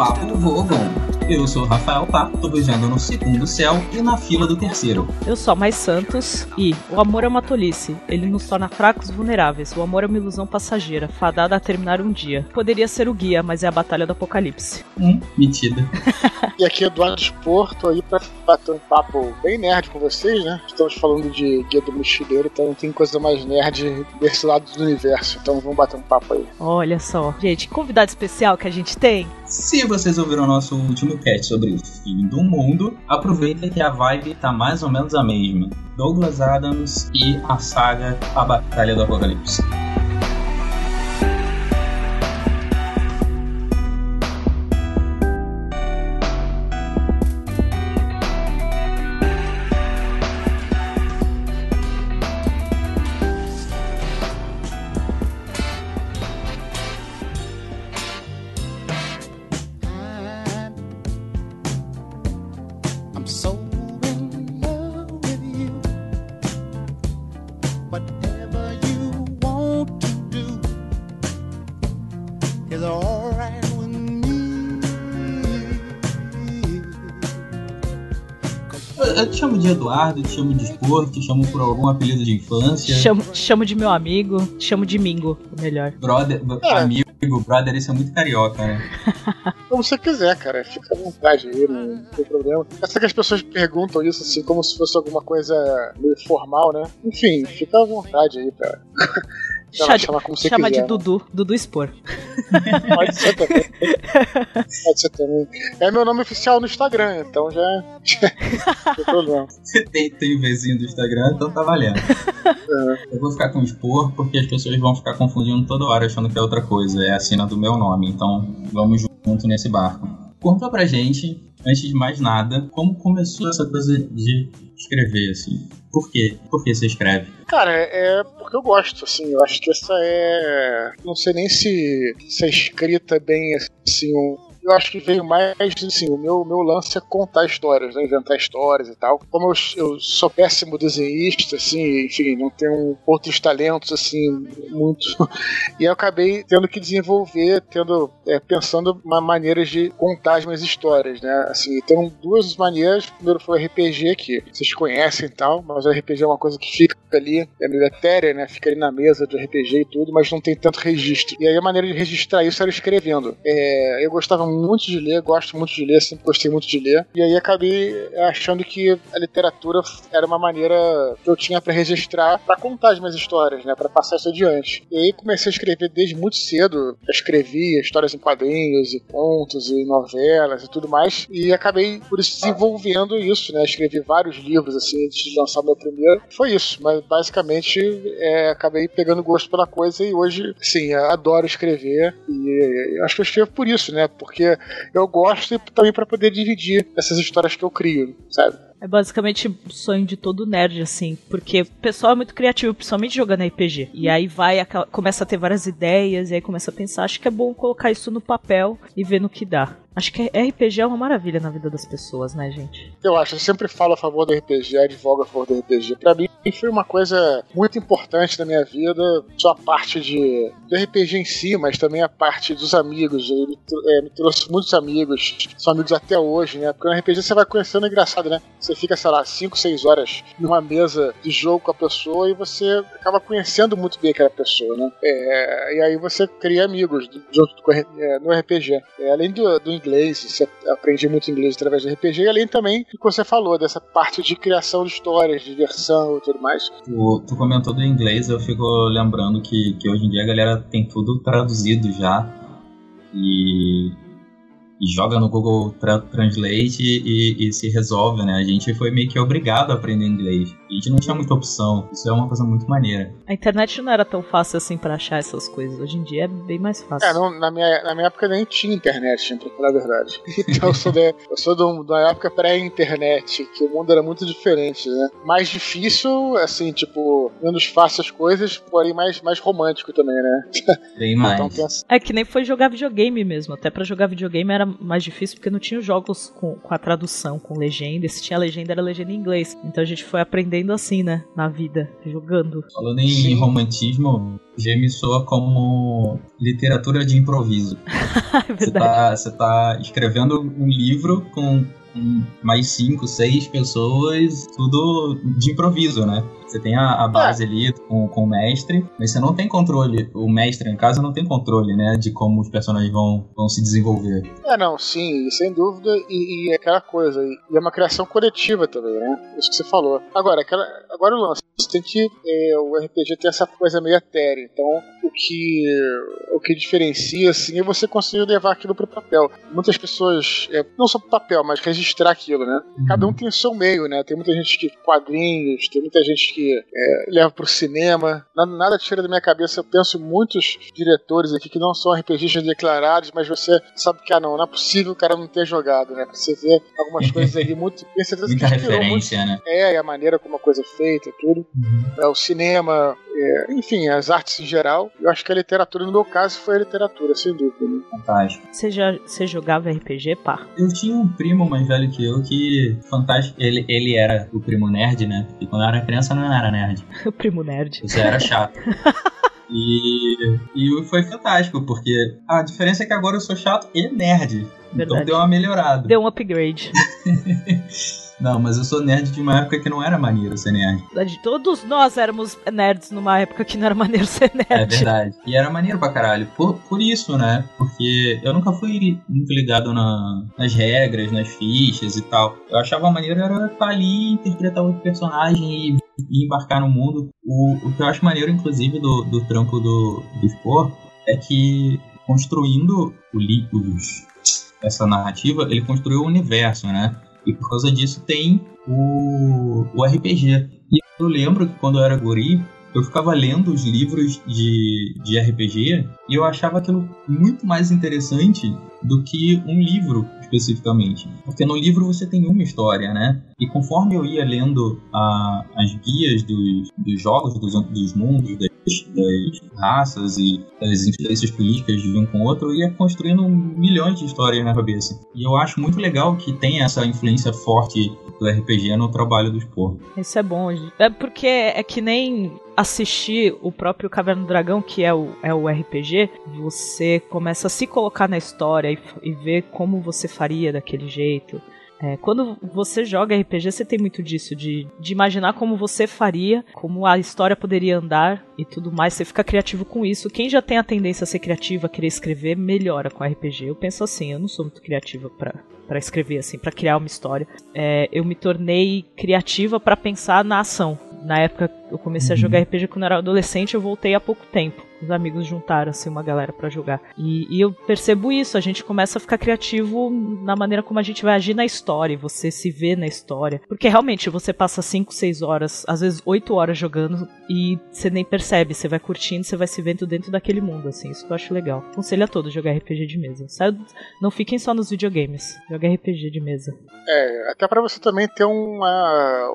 Papo Vogon. Eu sou o Rafael Pato, tô viajando no segundo céu e na fila do terceiro. Eu sou mais Santos e o amor é uma tolice. Ele nos torna fracos e vulneráveis. O amor é uma ilusão passageira, fadada a terminar um dia. Poderia ser o guia, mas é a batalha do apocalipse. Hum, metida. e aqui é Eduardo Porto aí pra bater um papo bem nerd com vocês, né? Estamos falando de Guia do Mochileiro, então não tem coisa mais nerd desse lado do universo. Então vamos bater um papo aí. Olha só. Gente, convidado especial que a gente tem se vocês ouviram o nosso último cast sobre o fim do mundo, aproveita que a vibe tá mais ou menos a mesma. Douglas Adams e a saga A Batalha do Apocalipse. Eduardo, te chamo de Spor, te chamo por algum apelido de infância. Chamo, te chamo de meu amigo, te chamo de Mingo, melhor. Brother, é. amigo, brother, isso é muito carioca, né? Como você quiser, cara, fica à vontade aí, não tem problema. Essa que as pessoas perguntam isso assim, como se fosse alguma coisa meio formal, né? Enfim, fica à vontade aí, cara. Chama, chama, como você chama quiser, de Dudu, Dudu Expor. Pode ser também. Pode ser também. É meu nome oficial no Instagram, então já, não tem problema. Tem, tem o vizinho do Instagram, então tá valendo. É. Eu vou ficar com Expor porque as pessoas vão ficar confundindo toda hora achando que é outra coisa. É a cena do meu nome, então vamos junto nesse barco. Conta pra gente, antes de mais nada, como começou essa coisa de escrever, assim? Por quê? Por que você escreve? Cara, é porque eu gosto, assim. Eu acho que essa é. Não sei nem se, se escrita é bem assim, eu acho que veio mais, assim, o meu, meu lance é contar histórias, né? inventar histórias e tal. Como eu, eu sou péssimo desenhista, assim, enfim, não tenho outros talentos, assim, muito. e eu acabei tendo que desenvolver, tendo, é, pensando maneiras de contar as minhas histórias, né? Assim, tem duas maneiras. Primeiro foi o RPG, que vocês conhecem e tal, mas o RPG é uma coisa que fica ali, é meio etérea, né? Fica ali na mesa do RPG e tudo, mas não tem tanto registro. E aí a maneira de registrar isso era escrevendo. É, eu gostava muito de ler, gosto muito de ler, sempre gostei muito de ler. E aí acabei achando que a literatura era uma maneira que eu tinha para registrar, para contar as minhas histórias, né, para passar isso adiante. E aí comecei a escrever desde muito cedo. Escrevia histórias em quadrinhos e contos e novelas e tudo mais. E acabei por isso desenvolvendo isso, né? Escrevi vários livros assim antes de lançar meu primeiro. Foi isso, mas basicamente é, acabei pegando gosto pela coisa e hoje, sim, adoro escrever e acho que eu escrevo por isso, né? Porque porque eu gosto também para poder dividir essas histórias que eu crio, sabe? É basicamente sonho de todo nerd, assim, porque o pessoal é muito criativo, principalmente jogando RPG. E aí vai, começa a ter várias ideias, e aí começa a pensar, acho que é bom colocar isso no papel e ver no que dá. Acho que RPG é uma maravilha na vida das pessoas, né, gente? Eu acho, eu sempre falo a favor do RPG, advogo a favor do RPG. Pra mim, foi uma coisa muito importante na minha vida, só a parte de, do RPG em si, mas também a parte dos amigos. Ele é, me trouxe muitos amigos, são amigos até hoje, né? Porque no RPG você vai conhecendo, é engraçado, né? Você fica, sei lá, 5, 6 horas numa mesa de jogo com a pessoa e você acaba conhecendo muito bem aquela pessoa, né? É, e aí você cria amigos junto com, é, no RPG. É, além do, do inglês, você aprende muito inglês através do RPG, e além também do que você falou, dessa parte de criação de histórias, de diversão e tudo mais. Tu, tu comentou do inglês, eu fico lembrando que, que hoje em dia a galera tem tudo traduzido já. E joga no Google Translate e, e, se resolve, né? A gente foi meio que obrigado a aprender inglês. A gente não tinha muita opção. Isso é uma coisa muito maneira. A internet não era tão fácil assim para achar essas coisas. Hoje em dia é bem mais fácil. É, não, na, minha, na minha época nem tinha internet, pra falar a verdade. Então eu sou, de, eu sou de, uma época pré-internet, que o mundo era muito diferente, né? Mais difícil, assim, tipo, menos fácil as coisas, porém mais, mais romântico também, né? Bem mais. Então, pensa... É que nem foi jogar videogame mesmo. Até para jogar videogame era mais difícil porque não tinha jogos com, com a tradução, com legenda. Se tinha legenda, era legenda em inglês. Então a gente foi aprendendo assim, né? Na vida, jogando. Falando em romantismo, G me soa como literatura de improviso. é Você verdade. tá, você tá escrevendo um livro com com mais cinco, seis pessoas, tudo de improviso, né? Você tem a, a base ali com, com o mestre, mas você não tem controle. O mestre, em casa, não tem controle, né? De como os personagens vão, vão se desenvolver. É, não, sim, sem dúvida, e, e é aquela coisa, e é uma criação coletiva também, né? Isso que você falou. Agora, aquela, agora o lance, você tem que. é, o RPG tem essa coisa meio etérea, então o que, o que diferencia, assim, é você conseguir levar aquilo pro papel. Muitas pessoas, é, não só pro papel, mas registrar aquilo, né? Cada um tem o seu meio, né? Tem muita gente que quadrinhos, tem muita gente que é, leva pro cinema. Nada, nada tira da minha cabeça. Eu penso em muitos diretores aqui que não são RPGistas declarados, mas você sabe que, ah, não, não é possível o cara não ter jogado, né? Você vê algumas coisas ali muito. Tenho certeza Muita que inspirou muito. referência, né? É, e a maneira como a coisa é feita, tudo. É, o cinema, é, enfim, as artes em geral. Eu acho que a literatura, no meu caso, foi a literatura, sem dúvida. Né? Fantástico. Você já você jogava RPG, pá? Eu tinha um primo mais velho que eu que, fantástico, ele, ele era o primo nerd, né? Porque quando eu era criança eu não era nerd. O primo nerd. Isso era chato. E, e foi fantástico, porque a diferença é que agora eu sou chato e nerd. Então Verdade. deu uma melhorada. Deu um upgrade. Não, mas eu sou nerd de uma época que não era maneiro ser nerd. Todos nós éramos nerds numa época que não era maneiro ser nerd. É verdade. E era maneiro pra caralho. Por, por isso, né? Porque eu nunca fui muito ligado na, nas regras, nas fichas e tal. Eu achava maneiro era estar ali, interpretar outro personagem e, e embarcar no mundo. O, o que eu acho maneiro, inclusive, do, do trampo do, do Spor é que construindo o os, essa narrativa, ele construiu o universo, né? E por causa disso tem o, o RPG. E eu lembro que quando eu era guri, eu ficava lendo os livros de, de RPG e eu achava aquilo muito mais interessante do que um livro especificamente. Porque no livro você tem uma história, né? E conforme eu ia lendo a- as guias dos, dos jogos, dos, dos mundos, das, das raças e das influências políticas de um com o outro, ia construindo milhões de histórias na cabeça. E eu acho muito legal que tem essa influência forte do RPG no trabalho dos porcos. Isso é bom. É porque é que nem assistir o próprio Caverna do Dragão, que é o, é o RPG, você começa a se colocar na história e, e ver como você faria daquele jeito. É, quando você joga RPG, você tem muito disso, de, de imaginar como você faria, como a história poderia andar e tudo mais. Você fica criativo com isso. Quem já tem a tendência a ser criativa, a querer escrever, melhora com RPG. Eu penso assim, eu não sou muito criativa pra para escrever, assim, pra criar uma história. É, eu me tornei criativa pra pensar na ação. Na época eu comecei a Uhum. jogar RPG quando eu era adolescente, eu voltei há pouco tempo. Os amigos juntaram assim uma galera pra jogar. E, e eu percebo isso, a gente começa a ficar criativo na maneira como a gente vai agir na história, você se vê na história. Porque realmente você passa 5, 6 horas, às vezes 8 horas jogando e você nem percebe, você vai curtindo, você vai se vendo dentro daquele mundo, assim, isso que eu acho legal. Aconselho a todos jogar RPG de mesa. Não fiquem só nos videogames, joga RPG de mesa. É, até pra você também ter uma.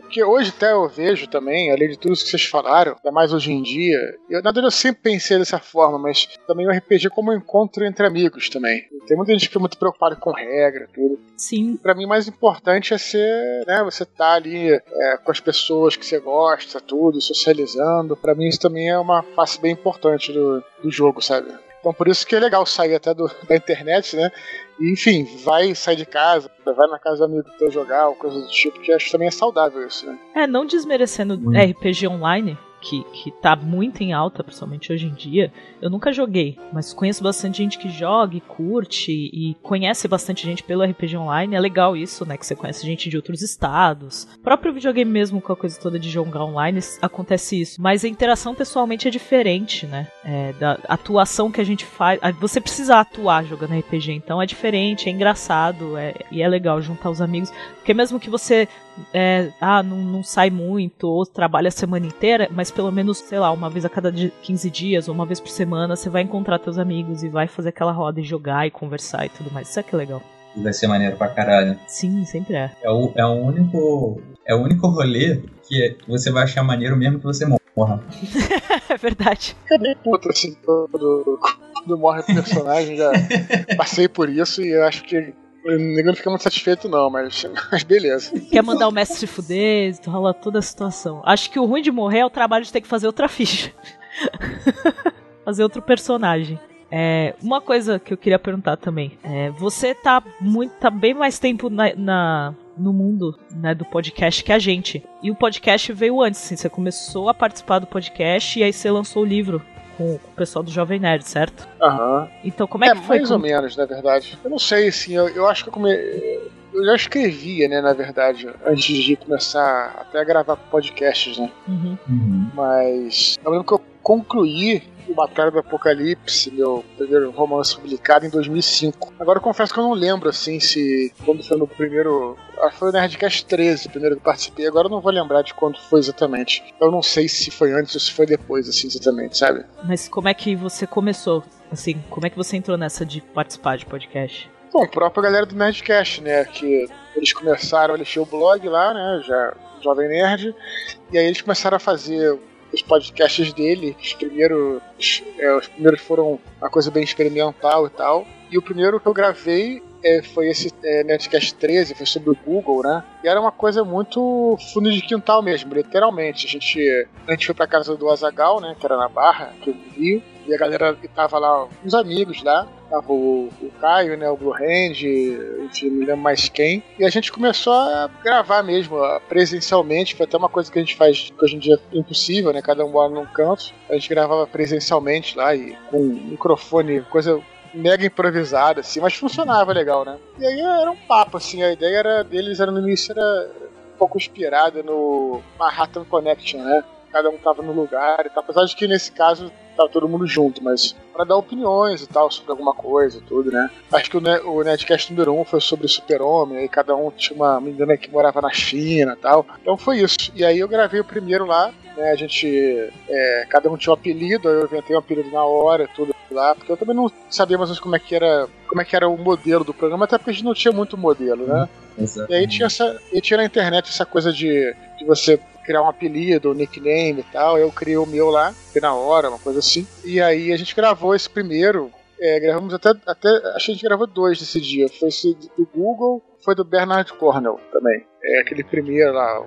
Porque hoje até eu vejo também, além de tudo isso que vocês falaram, ainda mais hoje em dia, eu, na verdade eu sempre pensei dessa forma, mas também o RPG como um encontro entre amigos também. Tem muita gente que fica muito preocupada com regra, tudo. Sim, Pra mim, o mais importante é ser, né, você tá ali é, com as pessoas que você gosta, tudo, socializando. Pra mim, isso também é uma face bem importante do, do jogo, sabe? Então, por isso que é legal sair até do, da internet, né? E, enfim, vai sair de casa, vai na casa do amigo teu jogar, ou coisa do tipo, que acho que também é saudável isso, né? É, não desmerecendo Hum. RPG online, que, que tá muito em alta, principalmente hoje em dia. Eu nunca joguei, mas conheço bastante gente que joga e curte e conhece bastante gente pelo RPG online. É legal isso, né? Que você conhece gente de outros estados. O próprio videogame mesmo, com a coisa toda de jogar online, acontece isso. Mas a interação pessoalmente é diferente, né? É, da atuação que a gente faz. Você precisa atuar jogando RPG, então é diferente, é engraçado é- e é legal juntar os amigos. Porque mesmo que você é, ah, não, não sai muito, ou trabalha a semana inteira, mas pelo menos, sei lá, uma vez a cada di- 15 dias, ou uma vez por semana, você vai encontrar teus amigos e vai fazer aquela roda e jogar e conversar e tudo mais. Isso é que é legal. Vai ser maneiro pra caralho. Sim, sempre é. É o, é o único. É o único rolê que você vai achar maneiro mesmo que você morra. É verdade. Puto assim, quando, quando morre o personagem, já passei por isso e eu acho que não fica muito satisfeito, não, mas, mas beleza. Quer mandar o mestre se fuder, rola toda a situação. Acho que o ruim de morrer é o trabalho de ter que fazer outra ficha. fazer outro personagem. É, uma coisa que eu queria perguntar também. É, você tá muito. tá bem mais tempo na, na no mundo né, do podcast que a gente. E o podcast veio antes, assim, você começou a participar do podcast e aí você lançou o livro com o pessoal do Jovem Nerd, certo? Aham. Então como é, É, que foi? mais ou menos, na verdade. Eu não sei, assim, eu, eu acho que eu come... Eu já escrevia, né, na verdade, antes de começar até a gravar podcasts, né? Uhum. Uhum. Mas eu lembro que eu concluí o Batalha do Apocalipse, meu primeiro romance publicado em 2005. Agora eu confesso que eu não lembro, assim, se quando foi no primeiro... Que foi o Nerdcast 13, o primeiro que eu participei. Agora eu não vou lembrar de quando foi exatamente. Eu não sei se foi antes ou se foi depois, assim, exatamente, sabe? Mas como é que você começou? Assim, como é que você entrou nessa de participar de podcast? Bom, a própria galera do Nerdcast, né? Que eles começaram, eles tinham o blog lá, né? Já Jovem Nerd. E aí eles começaram a fazer os podcasts dele. Os primeiros, é, os primeiros foram uma coisa bem experimental e tal. E o primeiro que eu gravei é, foi esse é, Nerdcast 13, foi sobre o Google, né? E era uma coisa muito fundo de quintal mesmo, literalmente. A gente, a gente foi pra casa do Azagal, né? Que era na Barra, aqui no Rio. E a galera que tava lá, uns amigos lá. Tava o, o Caio, né? O Blue Hand, enfim, não lembro mais quem. E a gente começou a gravar mesmo, presencialmente. Foi até uma coisa que a gente faz que hoje em dia é impossível, né? Cada um mora num canto. A gente gravava presencialmente lá e com microfone, coisa mega improvisada, assim, mas funcionava legal, né? E aí era um papo, assim, a ideia era deles era no início era um pouco inspirada no Manhattan Connection, né? Cada um tava no lugar e tal. Apesar de que nesse caso tava todo mundo junto, mas para dar opiniões e tal sobre alguma coisa e tudo, né? Acho que o, ne o Netcast número 1 um foi sobre Super-Homem, aí cada um tinha uma menina que morava na China e tal. Então foi isso. E aí eu gravei o primeiro lá, né? A gente. é, cada um tinha um apelido, aí eu inventei um apelido na hora e tudo lá, porque eu também não sabia mais ou menos como é que era. Como é que era o modelo do programa, até porque a gente não tinha muito modelo, né? Exato. E aí tinha, essa, e tinha na internet essa coisa de, de você criar um apelido, um nickname e tal. Eu criei o meu lá, na hora, uma coisa assim. E aí a gente gravou esse primeiro. é, gravamos até, até. Acho que a gente gravou dois nesse dia. Foi esse do Google, foi do Bernard Cornell também. É aquele primeiro lá.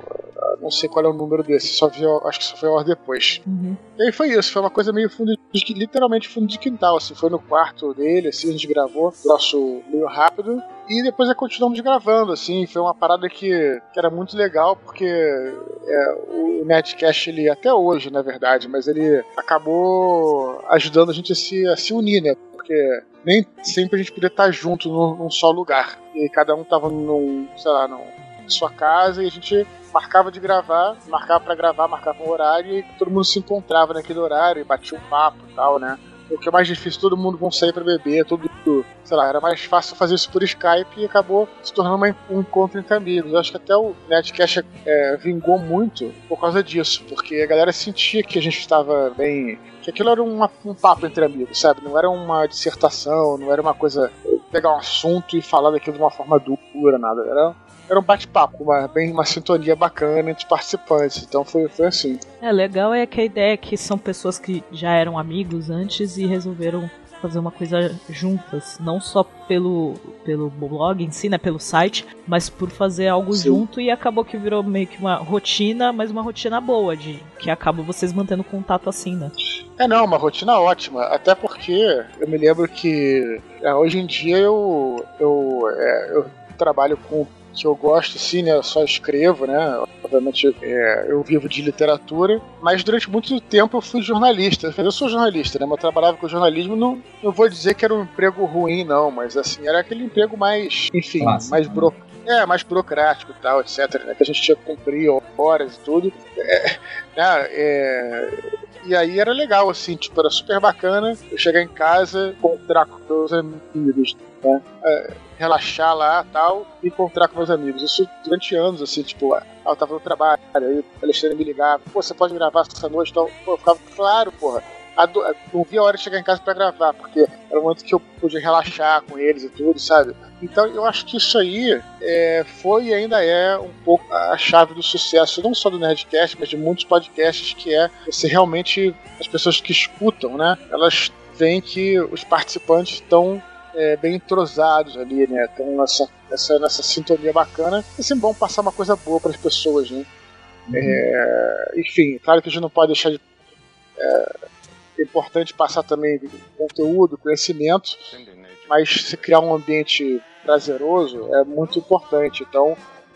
Não sei qual é o número desse, só vi, acho que só foi a hora depois. Uhum. E aí foi isso, foi uma coisa meio fundo de, literalmente fundo de quintal, assim, foi no quarto dele, assim, a gente gravou, nosso meio rápido, e depois é, continuamos gravando, assim, foi uma parada que, que era muito legal, porque é, o Nerdcast, ele, até hoje, na verdade, mas ele acabou ajudando a gente a se, a se unir, né, porque nem sempre a gente podia estar junto num, num só lugar, e cada um tava num, sei lá, num, em sua casa, e a gente marcava de gravar, marcava pra gravar, marcava um horário e todo mundo se encontrava naquele horário e batia um papo e tal, né? O que é mais difícil, todo mundo vão sair pra beber, tudo, sei lá, era mais fácil fazer isso por Skype e acabou se tornando um encontro entre amigos. Eu acho que até o Netcast é, vingou muito por causa disso, porque a galera sentia que a gente estava bem. Que aquilo era uma- um papo entre amigos, sabe? Não era uma dissertação, não era uma coisa. pegar um assunto e falar daquilo de uma forma dura, nada. Era era um bate-papo, uma, bem, uma sintonia bacana entre os participantes. Então foi, foi assim. É, legal é que a ideia é que são pessoas que já eram amigos antes e resolveram fazer uma coisa juntas, não só pelo, pelo blog em si, né, pelo site, mas por fazer algo Sim. junto e acabou que virou meio que uma rotina, mas uma rotina boa, de que acaba vocês mantendo contato assim, né? É, não, uma rotina ótima. Até porque eu me lembro que é, hoje em dia eu, eu, é, eu trabalho com que eu gosto, sim, né? Eu só escrevo, né? Obviamente é, eu vivo de literatura, mas durante muito tempo eu fui jornalista. Eu sou jornalista, né? Mas eu trabalhava com jornalismo. Não, não vou dizer que era um emprego ruim, não, mas assim, era aquele emprego mais, enfim, Clássico, mais né? buro, é, mais burocrático e tal, etc. Né? Que a gente tinha que cumprir horas e tudo. É, né, é, e aí era legal, assim, tipo, era super bacana eu chegar em casa, encontrar com meus amigos, né? É, relaxar lá tal, e encontrar com meus amigos. Isso durante anos, assim, tipo, ah, eu tava no trabalho, aí o Alexandre me ligava, pô, você pode gravar essa noite? Então, pô, eu ficava, claro, porra. não via a hora de chegar em casa para gravar, porque era o momento que eu podia relaxar com eles e tudo, sabe? Então eu acho que isso aí é, foi e ainda é um pouco a chave do sucesso, não só do Nerdcast, mas de muitos podcasts, que é você realmente, as pessoas que escutam, né? Elas veem que os participantes estão é, bem entrosados ali, né? Estão nessa, nessa, nessa sintonia bacana. É sempre bom passar uma coisa boa para as pessoas, né? Uhum. É, enfim, claro que a gente não pode deixar de. É, é importante passar também conteúdo, conhecimento, mas se criar um ambiente prazeroso é muito importante. Então,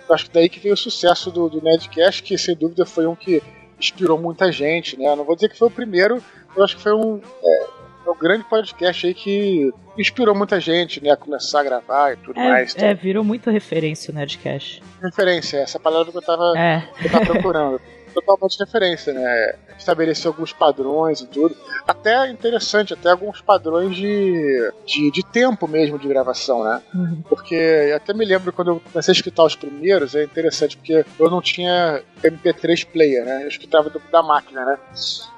acho que daí que veio o sucesso do, do Nerdcast, que sem dúvida foi um que inspirou muita gente, né? Não vou dizer que foi o primeiro, eu acho que foi um. É, é um grande podcast aí que inspirou muita gente, né, a começar a gravar e tudo é, mais. Então. É, virou muita referência o Nerdcast. Referência, essa palavra que eu tava, é. que eu tava procurando. totalmente referência, né? Estabelecer alguns padrões e tudo. Até interessante, até alguns padrões de, de, de tempo mesmo de gravação, né? Uhum. Porque até me lembro quando eu comecei a escutar os primeiros, é interessante, porque eu não tinha MP3 player, né? Eu escutava do, da máquina, né?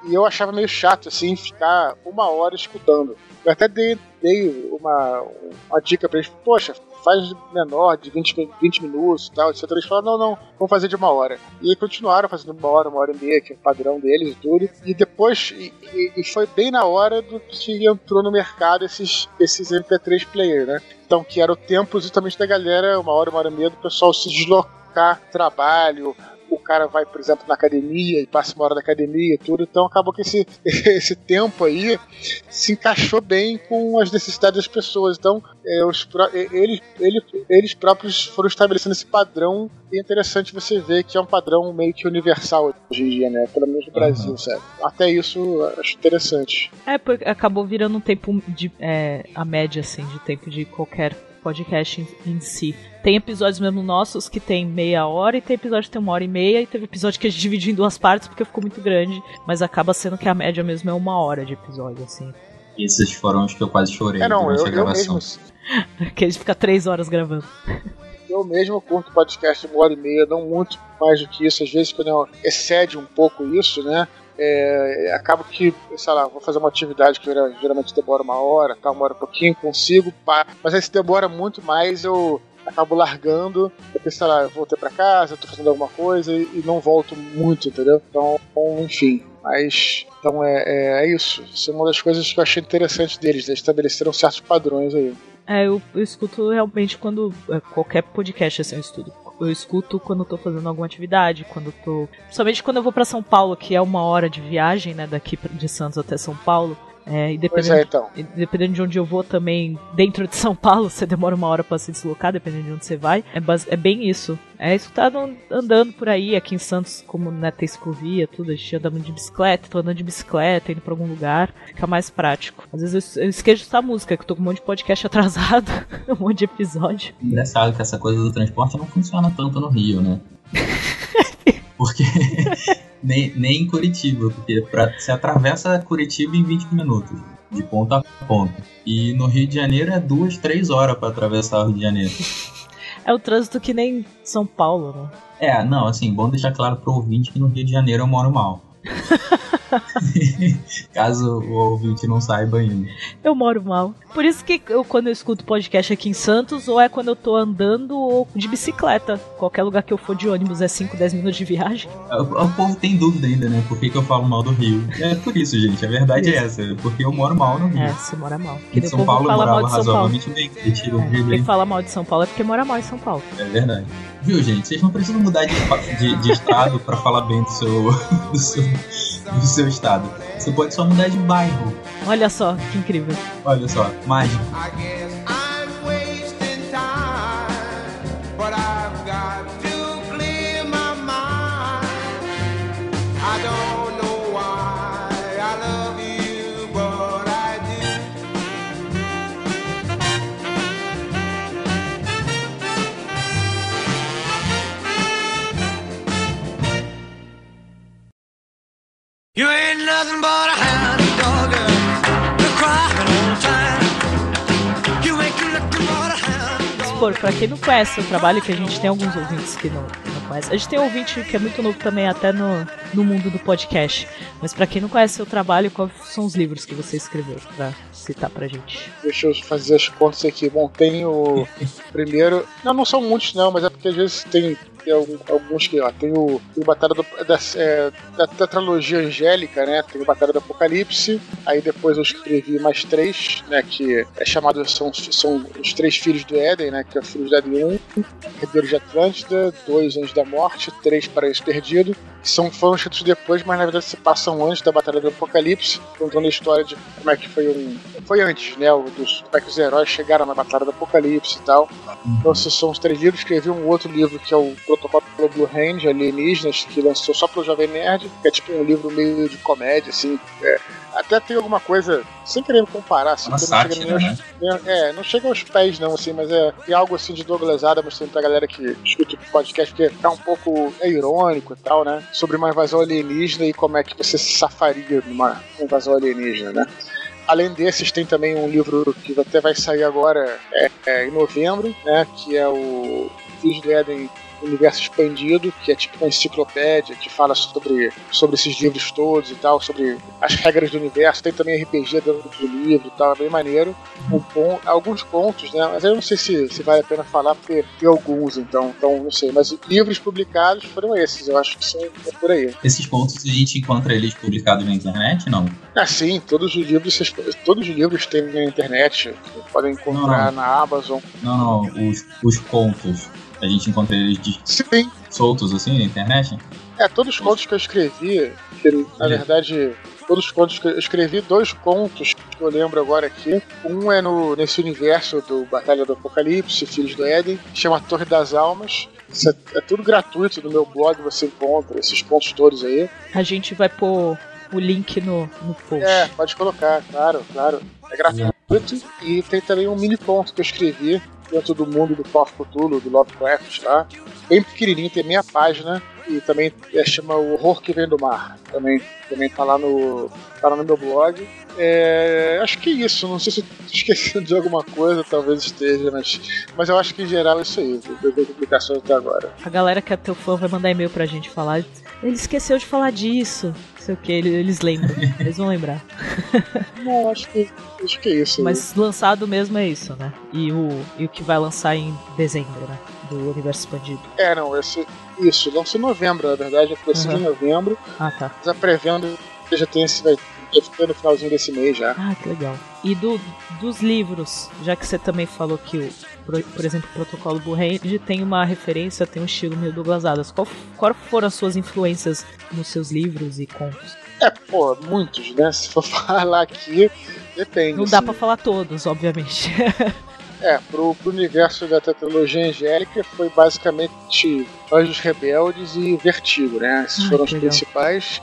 E eu achava meio chato, assim, ficar uma hora escutando. Eu até dei, dei uma, uma dica pra eles, poxa, faz menor, de 20, 20 minutos e tal, etc. Eles falaram, não, não, vamos fazer de uma hora. E aí continuaram fazendo uma hora, uma hora e meia, que é o padrão deles e tudo. E depois, e, e foi bem na hora do que entrou no mercado esses, esses MP3 player, né? Então, que era o tempo justamente da galera, uma hora, uma hora e meia, do pessoal se deslocar trabalho, o cara vai, por exemplo, na academia e passa uma hora na academia e tudo, então acabou que esse, esse tempo aí se encaixou bem com as necessidades das pessoas. Então, é, os, eles, eles, eles próprios foram estabelecendo esse padrão e é interessante você ver que é um padrão meio que universal hoje em dia, né? Pelo menos no Brasil, uhum. sabe? Até isso acho interessante. É, porque acabou virando um tempo de. É, a média, assim, de tempo de qualquer podcast em, em, si. Tem episódios mesmo nossos que tem meia hora e tem episódio que tem uma hora e meia e teve episódio que a gente dividiu em duas partes porque ficou muito grande, mas acaba sendo que a média mesmo é uma hora de episódio, assim. E esses foram os que eu quase chorei é, não, durante eu, a gravação. Mesmo... que a gente fica três horas gravando. Eu mesmo curto podcast de uma hora e meia, não muito mais do que isso. Às vezes, quando excede um pouco isso, né? É, acabo que, sei lá, vou fazer uma atividade que geralmente demora uma hora, tá, uma hora um pouquinho, consigo, pá, mas aí se demora muito mais, eu acabo largando, porque, sei lá, eu voltei pra casa, tô fazendo alguma coisa e, e não volto muito, entendeu? Então, enfim, mas então é, é, é, isso. Isso é uma das coisas que eu achei interessante deles, eles estabeleceram certos padrões aí. É, eu, eu escuto realmente quando. É, qualquer podcast assim eu estudo eu escuto quando eu tô fazendo alguma atividade, quando eu tô. Principalmente quando eu vou para São Paulo, que é uma hora de viagem, né, daqui de Santos até São Paulo. É, e dependendo, é, então. dependendo de onde eu vou também, dentro de São Paulo, você demora uma hora para se deslocar, dependendo de onde você vai. É, é bem isso. É escutar andando por aí, aqui em Santos, como né, tem ciclovia, tudo, a gente anda de bicicleta, tô andando de bicicleta, indo pra algum lugar, fica mais prático. Às vezes eu, eu esqueço essa música, que eu tô com um monte de podcast atrasado, um monte de episódio. Engraçado que essa coisa do transporte não funciona tanto no Rio, né? Porque nem, nem em Curitiba, porque pra, você atravessa Curitiba em 20 minutos, de ponta a ponta. E no Rio de Janeiro é duas, três horas para atravessar o Rio de Janeiro. É o trânsito que nem São Paulo, né? É, não, assim, bom deixar claro pro ouvinte que no Rio de Janeiro eu moro mal. Caso o ouvinte não saiba ainda. Eu moro mal. Por isso que eu, quando eu escuto podcast aqui em Santos, ou é quando eu tô andando ou de bicicleta. Qualquer lugar que eu for de ônibus é 5, 10 minutos de viagem. O, o, povo tem dúvida ainda, né? Por que, que eu falo mal do Rio? É por isso, gente. A verdade é essa. Porque eu moro mal no Rio. É, você mora mal. Em São Paulo eu morava razoavelmente bem. É, quem fala mal de São Paulo é porque mora mal em São Paulo. É verdade. Viu, gente? Vocês não precisam mudar de, de, de estado pra falar bem do seu, do seu, do seu estado. Você pode só mudar de bairro. Olha só, que incrível. Olha só, mágico. You ain't nothing but a hound dog, pra quem não conhece o trabalho, que a gente tem alguns ouvintes que não, não mais. A gente tem um ouvinte que é muito novo também, até no, no mundo do podcast. Mas para quem não conhece seu trabalho, quais são os livros que você escreveu pra citar pra gente? Deixa eu fazer as contas aqui. Bom, tem o primeiro. Não, não são muitos, não, mas é porque às vezes tem tem alguns que, ó, tem o, tem Batalha do, da, é, da tetralogia angélica, né? Tem o Batalha do Apocalipse, aí depois eu escrevi mais três, né? Que é chamado, são, são os três filhos do Éden, né? Que é o Filhos do Éden 1, Herdeiro de Atlântida, dois Anjos da Morte, três Paraíso Perdido, são, foram escritos depois, mas na verdade se passam antes da Batalha do Apocalipse, contando a história de como é que foi um. Foi antes, né? Dos, como é que os heróis chegaram na Batalha do Apocalipse e tal. Então, esses são os três livros. Escrevi um outro livro que é o Protocolo Blue Hand, Alienígenas, que lançou só pro Jovem Nerd, que é tipo um livro meio de comédia, assim. É, até tem alguma coisa, sem querer me comparar, assim, Uma sátira, não né? Aos, é, não chega aos pés, não, assim, mas é, é algo assim de Douglas Adams, assim, pra galera que escuta o podcast, porque é um pouco é irônico e tal, né? Sobre uma invasão alienígena e como é que você se safaria numa invasão alienígena, né? Além desses, tem também um livro que até vai sair agora é, é, em novembro, né? Que é o Filhos do Éden universo expandido, que é tipo uma enciclopédia que fala sobre, sobre esses livros todos e tal, sobre as regras do universo. Tem também RPG dentro do livro e tal, é bem maneiro. Um alguns pontos, né? Mas eu não sei se, se vale a pena falar, porque tem alguns, então, então não sei. Mas livros publicados foram esses, eu acho que são é por aí. Esses pontos a gente encontra eles publicados na internet, não? Ah, sim, todos os livros, todos os livros tem na internet, podem encontrar não, não. na Amazon. Não, não, os, os contos. A gente encontra eles de Sim. soltos assim na internet? É, todos os contos que eu escrevi, que na verdade, todos os contos que eu escrevi, dois contos que eu lembro agora aqui. Um é no, nesse universo do Batalha do Apocalipse, Filhos do Éden, que chama Torre das Almas. Isso é, é tudo gratuito no meu blog, você encontra esses contos todos aí. A gente vai pôr o link no, no post. É, pode colocar, claro, claro. É gratuito. E tem também um mini conto que eu escrevi dentro do mundo do Call of Cthulhu, do Lovecraft, tá? Bem pequenininho, tem meia página e também é, chama O Horror que Vem do Mar. Também, também tá, lá no, tá lá no meu blog. É, acho que é isso, não sei se estou esquecendo de alguma coisa, talvez esteja, mas, mas eu acho que em geral é isso aí, das publicações até agora. A galera que é teu fã vai mandar e-mail pra gente falar. Ele esqueceu de falar disso. Sei o que, eles lembram. Eles vão lembrar. Não, acho que, acho que é isso. Mas lançado mesmo é isso, né? E o, e o que vai lançar em dezembro, né? Do universo expandido. É, não, esse, isso, lança em novembro, na verdade, é começo uhum. de novembro. Ah, tá. Mas a pré-venda já tem esse, vai no finalzinho desse mês já. Ah, que legal. E do, dos livros, já que você também falou que o, por, por exemplo, o Protocolo Burrand tem uma referência, tem um estilo meio Douglas Adams. Qual, qual foram as suas influências nos seus livros e contos? É, pô, muitos, né? Se for falar aqui, depende. Não dá assim. pra falar todos, obviamente. É, pro, pro universo da tetralogia angélica foi basicamente Anjos Rebeldes e Vertigo, né? Esses Ai, foram os principais.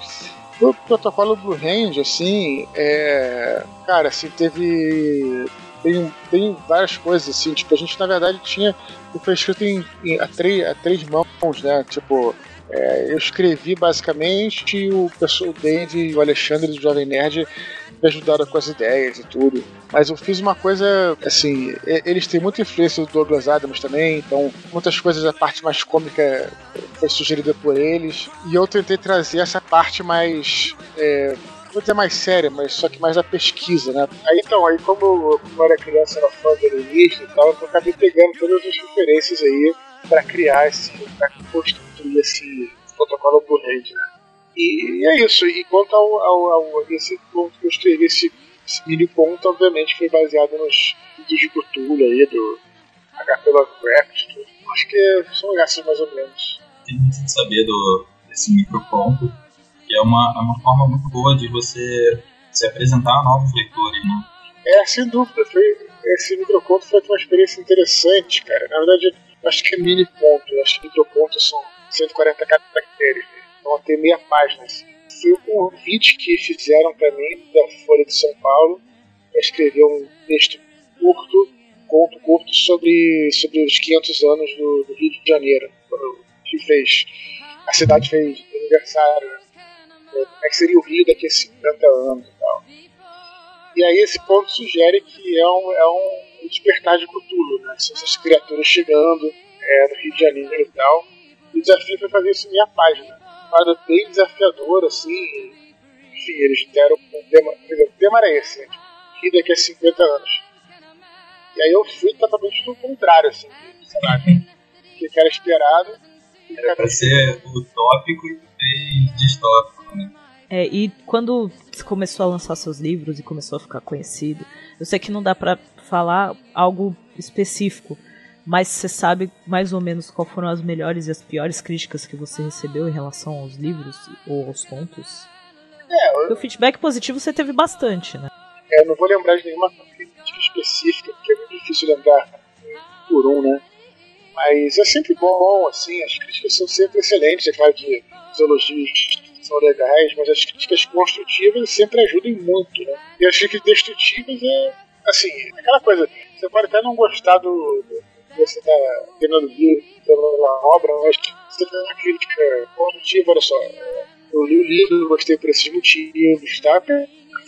O protocolo Blue Hand, assim, é. Cara, assim, teve. Tem, várias coisas, assim, tipo, a gente na verdade tinha. Foi escrito em, em a, três, a três mãos, né? Tipo, é, eu escrevi basicamente e o pessoal, Dave e o Alexandre do Jovem Nerd me ajudaram com as ideias e tudo. Mas eu fiz uma coisa, assim, eles têm muita influência do Douglas Adams também, então muitas coisas, a parte mais cômica foi sugerida por eles. E eu tentei trazer essa parte mais. É, vou dizer mais séria, mas só que mais da pesquisa, né? Aí então, aí como eu, como eu era criança, era fã do início e tal, eu acabei pegando todas as referências aí para criar esse, pra construir esse protocolo Burrade, né? E é isso. E quanto ao, ao, ao esse ponto que eu escrevi, esse, esse mini ponto, obviamente, foi baseado nos vídeos de Cthulhu aí, do HP Lovecraft. Acho que são essas mais ou menos. Muito de saber do, desse microponto, que é uma, é uma forma muito boa de você se apresentar a novos leitores, né? É, sem dúvida. Foi, esse microponto foi uma experiência interessante, cara. Na verdade, acho que é mini ponto. Acho que micropontos são 140 caracteres. Né? Então tem meia página. Assim. Foi o convite que fizeram para mim da Folha de São Paulo para escrever um texto curto, conto curto sobre, sobre os 500 anos do, do Rio de Janeiro, que fez a cidade fez aniversário. Né? Como é que seria o Rio daqui a 50 anos e tal. E aí esse ponto sugere que é um, é um despertar de Cthulhu, né? São essas criaturas chegando é, no Rio de Janeiro e tal o desafio foi fazer isso em minha página. Uma bem desafiador, assim. Enfim, eles deram um tema. O tema era esse, né? E daqui a 50 anos. E aí eu fui totalmente do contrário, assim, sei lá, que era esperado. Era pra ser utópico e distópico, né? É, e quando você começou a lançar seus livros e começou a ficar conhecido, eu sei que não dá para falar algo específico, mas você sabe mais ou menos quais foram as melhores e as piores críticas que você recebeu em relação aos livros ou aos contos? É, eu... O feedback positivo você teve bastante, né? É, eu não vou lembrar de nenhuma crítica específica, porque é muito difícil lembrar por um, né? Mas é sempre bom, assim, as críticas são sempre excelentes, é claro que os elogios são legais, mas as críticas construtivas sempre ajudam muito, né? E as críticas destrutivas é, assim, aquela coisa, você pode até não gostar do, do você está livro, pela obra, mas você tem uma crítica construtiva, olha só, eu li o livro, gostei por esses motivos, tá?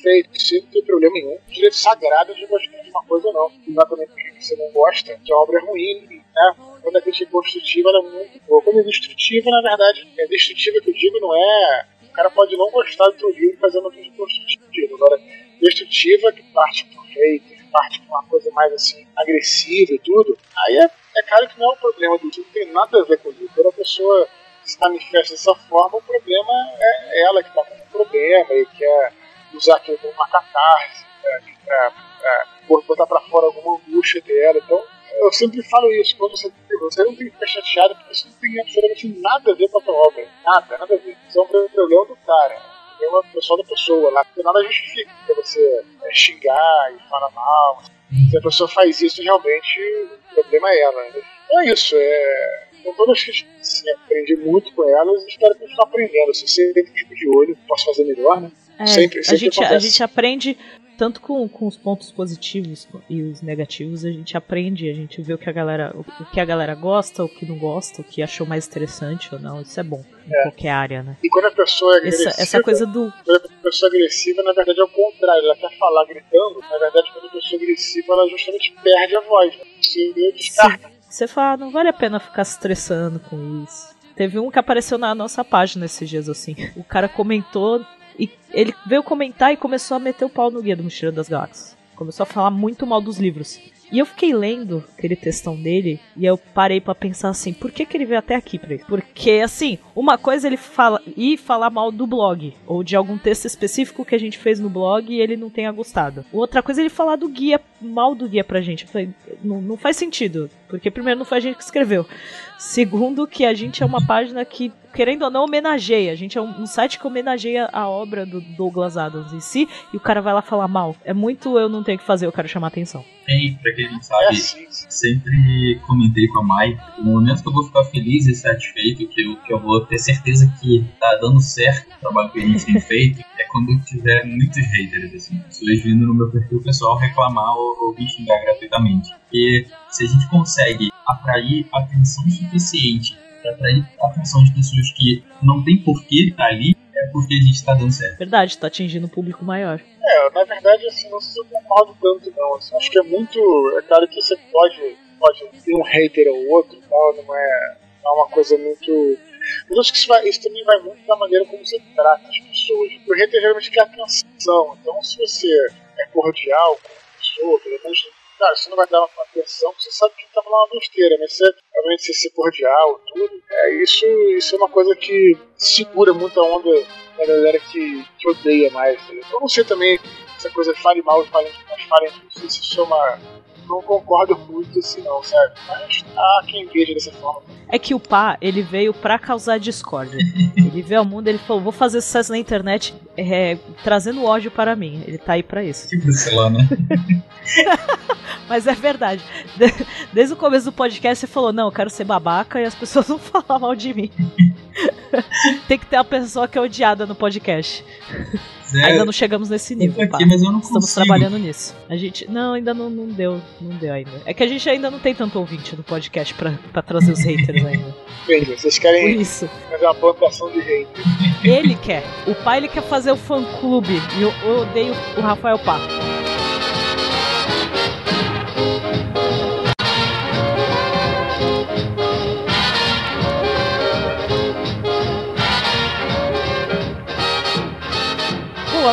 Perfeito, isso não tem problema nenhum. Direito sagrado de gostar de uma coisa ou não. Exatamente porque você não gosta, que a obra é ruim, né? Quando a crítica é construtiva, ela é muito boa. Quando é destrutiva, na verdade, é destrutiva que eu digo, não é. O cara pode não gostar do teu livro fazendo uma crítica construtiva. Agora, destrutiva, que parte por feito, que parte por uma coisa mais assim, agressiva e tudo, aí é, é claro que não é um problema do livro, não tem nada a ver com o livro. Quando a pessoa se manifesta dessa forma, o problema é ela que está com um problema e quer usar aquilo como uma catarse, para botar para fora alguma angústia dela. Então, eu sempre falo isso, quando você, você não tem que ficar chateado, porque isso não tem absolutamente nada a ver com a tua obra. Nada, nada a ver. Isso é um problema do cara. É uma pessoa da pessoa lá. Porque nada justifica pra você é, xingar e falar mal. Se a pessoa faz isso, realmente o problema é ela. Né? Então é isso. É, com todas as assim, aprendi muito com elas e espero continuar aprendendo. Assim, sempre tipo de olho, posso fazer melhor, né? É, sempre, sempre a, gente, a gente aprende tanto com, com os pontos positivos e os negativos, a gente aprende, a gente vê o que a galera, o, o que a galera gosta, o que não gosta, o que achou mais interessante ou não. Isso é bom em É. qualquer área, né? E quando a pessoa é agressiva, Essa, essa coisa do. quando a pessoa é agressiva, na verdade é o contrário. Ela quer falar gritando, na verdade, quando a pessoa é agressiva, ela justamente perde a voz. Né? Você descarta. Você fala, "Ah, não vale a pena ficar se estressando com isso. Teve um que apareceu na nossa página esses dias assim. O cara comentou e ele veio comentar e começou a meter o pau no Guia do Mochileiro das Galáxias. Começou a falar muito mal dos livros. E eu fiquei lendo aquele textão dele e eu parei pra pensar assim, por que, que ele veio até aqui isso? Porque, assim, uma coisa é ele fala e falar mal do blog, ou de algum texto específico que a gente fez no blog e ele não tenha gostado. Outra coisa é ele falar do guia, mal do guia pra gente. Eu falei, não, não faz sentido, porque primeiro não foi a gente que escreveu. Segundo, que a gente é uma página que, querendo ou não, homenageia. A gente é um, um site que homenageia a obra do Douglas Adams em si, e o cara vai lá falar mal. É muito eu não tenho o que fazer, eu quero chamar atenção. Tem, pra quem não É sabe, assim. sempre comentei com a Mai, no momento que eu vou ficar feliz e satisfeito, que eu, que eu vou ter certeza que tá dando certo o trabalho que a gente tem feito, é quando eu tiver muitos haters, assim, pessoas vindo no meu perfil pessoal reclamar ou, ou me xingar gratuitamente. Porque se a gente consegue atrair atenção suficiente para atrair a atenção de pessoas que não tem porquê estar ali, é porque a gente tá dando certo. Verdade, tá atingindo um público maior. É, na verdade, assim, não se eu concordo tanto, não. Assim, acho que é muito. É claro que você pode, pode ter um hater ou outro e tal, não é, não é uma coisa muito. Mas acho que isso, vai, isso também vai muito da maneira como você trata as pessoas. O hater geralmente quer atenção, então se você é cordial com a pessoa, pelo menos. Cara, você não vai dar uma atenção, você sabe que tá falando uma besteira, mas você realmente você ser cordial, tudo. É, isso, isso é uma coisa que segura muito a onda da galera que, que odeia mais. né? Eu não sei também essa coisa fale mal e fale, fale não sei se isso é uma. Não concordo muito assim não, sabe? Mas há quem veja dessa forma. É que o Pá, ele veio pra causar discórdia. ele veio ao mundo, ele falou, vou fazer sucesso na internet é, trazendo ódio para mim. Ele tá aí pra isso. Sei lá, né? Mas é verdade. De- Desde o começo do podcast você falou, não, eu quero ser babaca e as pessoas vão falar mal de mim. Tem que ter uma pessoa que é odiada no podcast. É, Ainda não chegamos nesse nível, pá. aqui, mas eu não Estamos consigo. trabalhando nisso. A gente. Não, ainda não, não deu. Não deu ainda. É que a gente ainda não tem tanto ouvinte no podcast pra, pra trazer os haters né? Vocês querem isso. fazer uma plantação de gente Ele quer. O pai ele quer fazer o fã clube. E eu, eu odeio o Rafael Pá.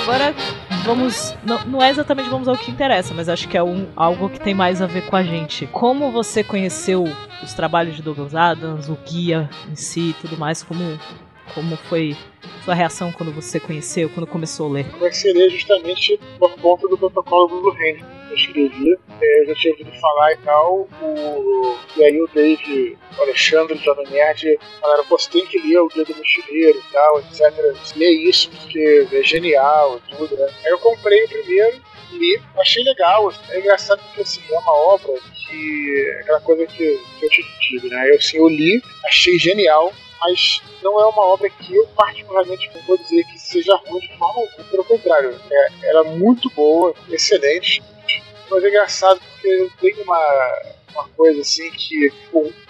Agora vamos. Não, não é exatamente vamos ao que interessa, mas acho que é um, algo que tem mais a ver com a gente. Como você conheceu os trabalhos de Douglas Adams, o guia em si e tudo mais, como, como foi sua reação quando você conheceu, quando começou a ler? Comecei justamente por conta do protocolo do Blue É, eu já tinha ouvido falar e tal. O, e aí o Dave, o Alexandre, o Jovem Nerd, falaram: pô, você tem que ler o Guia do Mochileiro e tal, etc. Lê isso porque é genial e tudo, né? Aí eu comprei o primeiro, li, achei legal. É engraçado porque assim, é uma obra que. é aquela coisa que, que eu te digo, né? Eu, assim, eu li, achei genial mas não é uma obra que eu particularmente vou dizer que seja ruim de forma alguma, pelo contrário, é, muito boa, excelente, mas é engraçado porque eu tenho uma, uma coisa assim que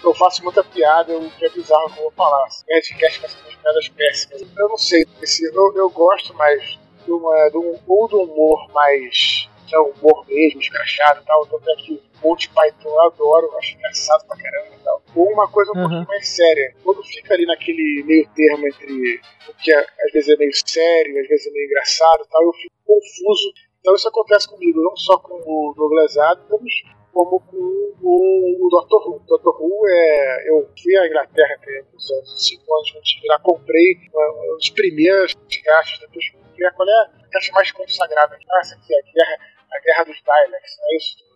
eu faço muita piada, o que é bizarro que eu vou falar. Nerdcast faz umas piadas péssimas. Eu não sei, esse, eu, eu gosto mais de uma, de um, ou do humor mais. que é o humor mesmo, escrachado e tal. Tanto é que Monty Python eu adoro, acho engraçado pra caramba e tal. Ou uma coisa um uhum. pouquinho mais séria. Quando fica ali naquele meio termo entre o que é, às vezes é meio sério, às vezes é meio engraçado e tal, eu fico confuso então isso acontece comigo, não só com o Douglas Adams, como com o, o Dr. Who. O Dr. Who é. Eu fui à Inglaterra tem uns anos, 5 anos antes de lá, comprei um dos primeiros caixas, depois comprei qual é a caixa mais consagrada. Ah, essa aqui é a Guerra, a guerra dos Daleks, não é isso?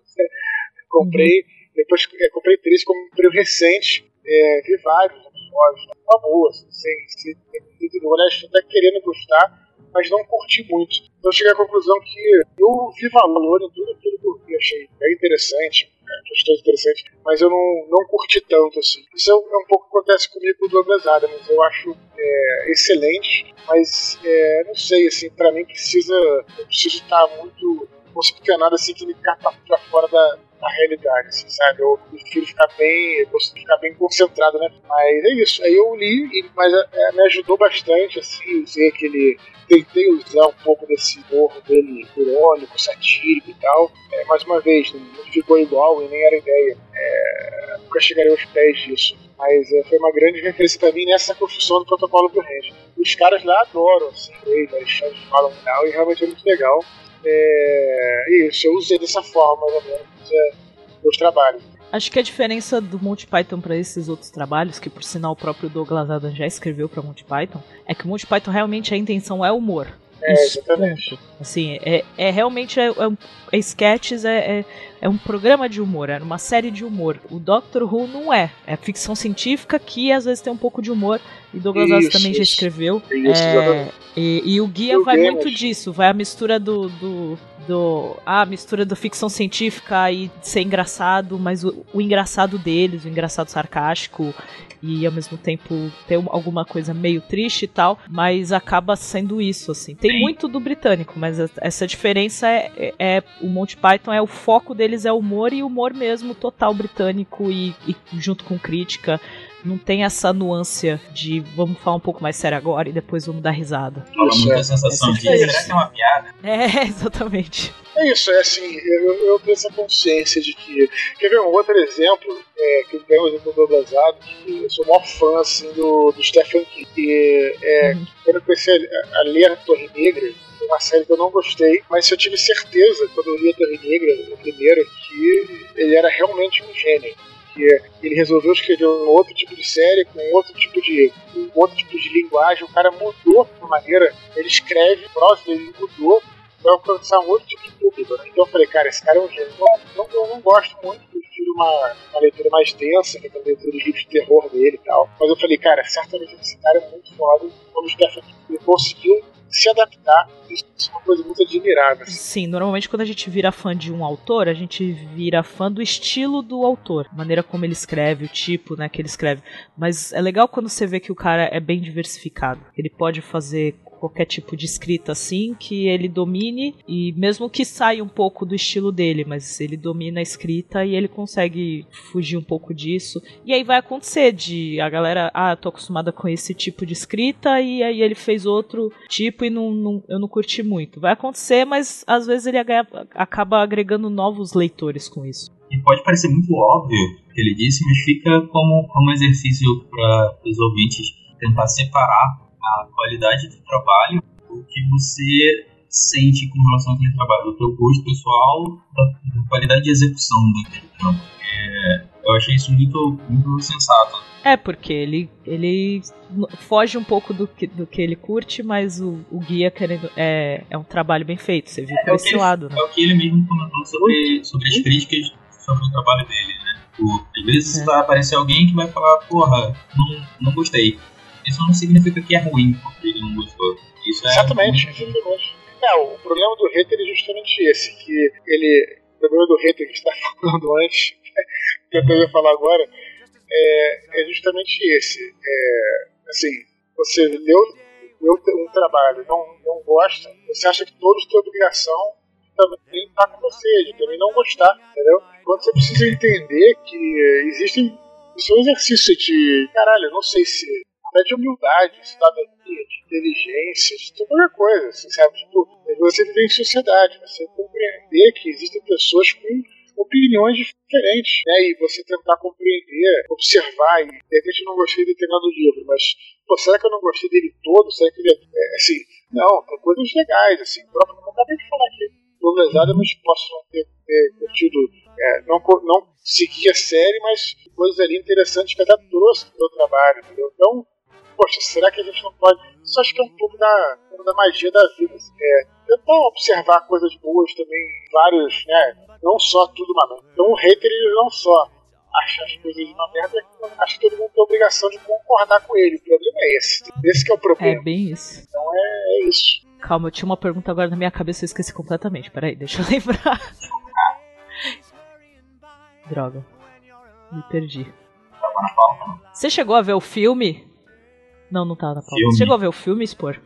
comprei, depois é, comprei três, comprei o recente, é, vi vários episódios, uma boa, assim, sem, sem, sem, sem, até querendo gostar mas não curti muito. Então cheguei à conclusão que eu vi valor em tudo aquilo que eu vi, achei interessante, questões interessantes, mas eu não, não curti tanto assim. Isso é, é um pouco que acontece comigo com o Douglas Adams. Eu acho é, excelente, mas é, não sei, assim, para mim precisa, eu preciso estar muito conseguir nada assim que me cata fora da, da realidade, assim, sabe? Eu prefiro ficar bem, eu consigo ficar bem concentrado, né? Mas é isso. Aí eu li, mas é, me ajudou bastante, assim, ver aquele tentei usar um pouco desse humor dele irônico, satírico e tal. É, mais uma vez, não ficou igual e nem era ideia. É, nunca chegarei aos pés disso. Mas é, foi uma grande referência também nessa construção do protocolo do Range. Os caras lá adoram, assim, eles, falam tal, e realmente é muito legal. É, isso, eu usei dessa forma, mais ou menos, é, meus trabalhos. Acho que a diferença do Monty Python para esses outros trabalhos, que por sinal o próprio Douglas Adams já escreveu para Monty Python, é que o Monty Python realmente a intenção é humor. É, exatamente. Assim, é, é realmente é, é, é sketches, é, é, é, um programa de humor, é uma série de humor. O Doctor Who não é. É ficção científica que às vezes tem um pouco de humor. E Douglas Adams também isso. já escreveu. Isso, é, e, e, o guia vai muito disso, vai a mistura do, do do a mistura da ficção científica e ser engraçado, mas o, o, engraçado deles, o engraçado sarcástico e ao mesmo tempo ter alguma coisa meio triste e tal, mas acaba sendo isso assim. Tem Sim. muito do britânico, mas essa diferença é, é, é, o Monty Python é o foco deles é humor e humor mesmo total britânico e, e junto com crítica não tem essa nuance de vamos falar um pouco mais sério agora e depois vamos dar risada. Fala muita sensação de será que é uma piada? É, exatamente. É isso, é assim, eu, eu tenho essa consciência de que. Quer ver um outro exemplo? É, que eu tenho um exemplo do Blazado, que eu sou o maior fã assim, do, do Stephen King. E, é, uhum. Quando eu comecei a, a ler a Torre Negra, uma série que eu não gostei, mas eu tive certeza, quando eu li a Torre Negra, a primeira, que ele era realmente um gênio ele resolveu escrever um outro tipo de série, com outro tipo de um outro tipo de linguagem. O cara mudou a maneira, ele escreve, prosa, ele mudou para alcançar um outro tipo de público. Né? Então eu falei, cara, esse cara é um gênio. Não, não, não gosto muito, prefiro uma, uma leitura mais densa, que é a leitura de livros de terror dele e tal. Mas eu falei, cara, certamente esse cara é muito foda. O Stephen ele conseguiu se adaptar. Isso é uma coisa muito admirável. Sim, normalmente quando a gente vira fã de um autor, a gente vira fã do estilo do autor, maneira como ele escreve, o tipo, né, que ele escreve. Mas é legal quando você vê que o cara é bem diversificado. Ele pode fazer qualquer tipo de escrita assim, que ele domine e mesmo que saia um pouco do estilo dele, mas ele domina a escrita e ele consegue fugir um pouco disso. E aí vai acontecer de a galera, ah, tô acostumada com esse tipo de escrita e aí ele fez outro tipo e não, não eu não curti muito. Vai acontecer, mas às vezes ele acaba agregando novos leitores com isso. E pode parecer muito óbvio o que ele disse, mas fica como, como exercício para os ouvintes tentar separar a qualidade do trabalho do que você sente com relação àquele trabalho, do teu gosto pessoal, da, da qualidade de execução daquele trampo. É, eu achei isso muito, muito sensato. É, porque ele, ele foge um pouco do que, do que ele curte, mas o, o guia querendo, é, é um trabalho bem feito, você viu é, por esse ele, lado, né? É o que ele mesmo comentou sobre, sobre as críticas sobre o trabalho dele, né? O, às vezes é. vai aparecer alguém que vai falar, porra, não, não gostei. Isso não significa que é ruim, porque ele não gostou. Isso é exatamente, exatamente. É, o problema do hater é justamente esse, que ele. O problema do hater que está falando antes, que eu ia falar agora, é, é justamente esse. É, assim, você leu um trabalho não não gosta, você acha que todos têm obrigação também estar com você, de também não gostar, entendeu? Quando você precisa entender que existem. Isso é um exercício de. Caralho, eu não sei se. Até de humildade, cidadania, de inteligência, de qualquer coisa, assim, sabe? Tipo, você viver em sociedade, você compreender que existem pessoas com opiniões diferentes, né? E você tentar compreender, observar, e de repente não gostei de determinado livro, mas pô, será que eu não gostei dele todo? Será que ele é, assim? Não, tem coisas legais, assim, o próprio eu acabei de falar aqui. Lesada, mas posso não ter, ter curtido, é, não, não seguir a série, mas coisas ali interessantes que até trouxe pro meu trabalho, entendeu? Então, poxa, será que a gente não pode. Isso acho que é um pouco da, da magia da vida. Assim, é, tentar observar coisas boas também, vários, né? Não só tudo uma merda. Então o hater ele não só acha as coisas uma merda, acho que todo mundo tem a obrigação de concordar com ele. O problema é esse. Esse que é o problema. É bem isso. Então é, é isso. Calma, eu tinha uma pergunta agora na minha cabeça e eu esqueci completamente. Peraí, deixa eu lembrar. Droga. Me perdi. Você chegou a ver o filme? Não, não tava na pauta. Você chegou a ver o filme, Spor?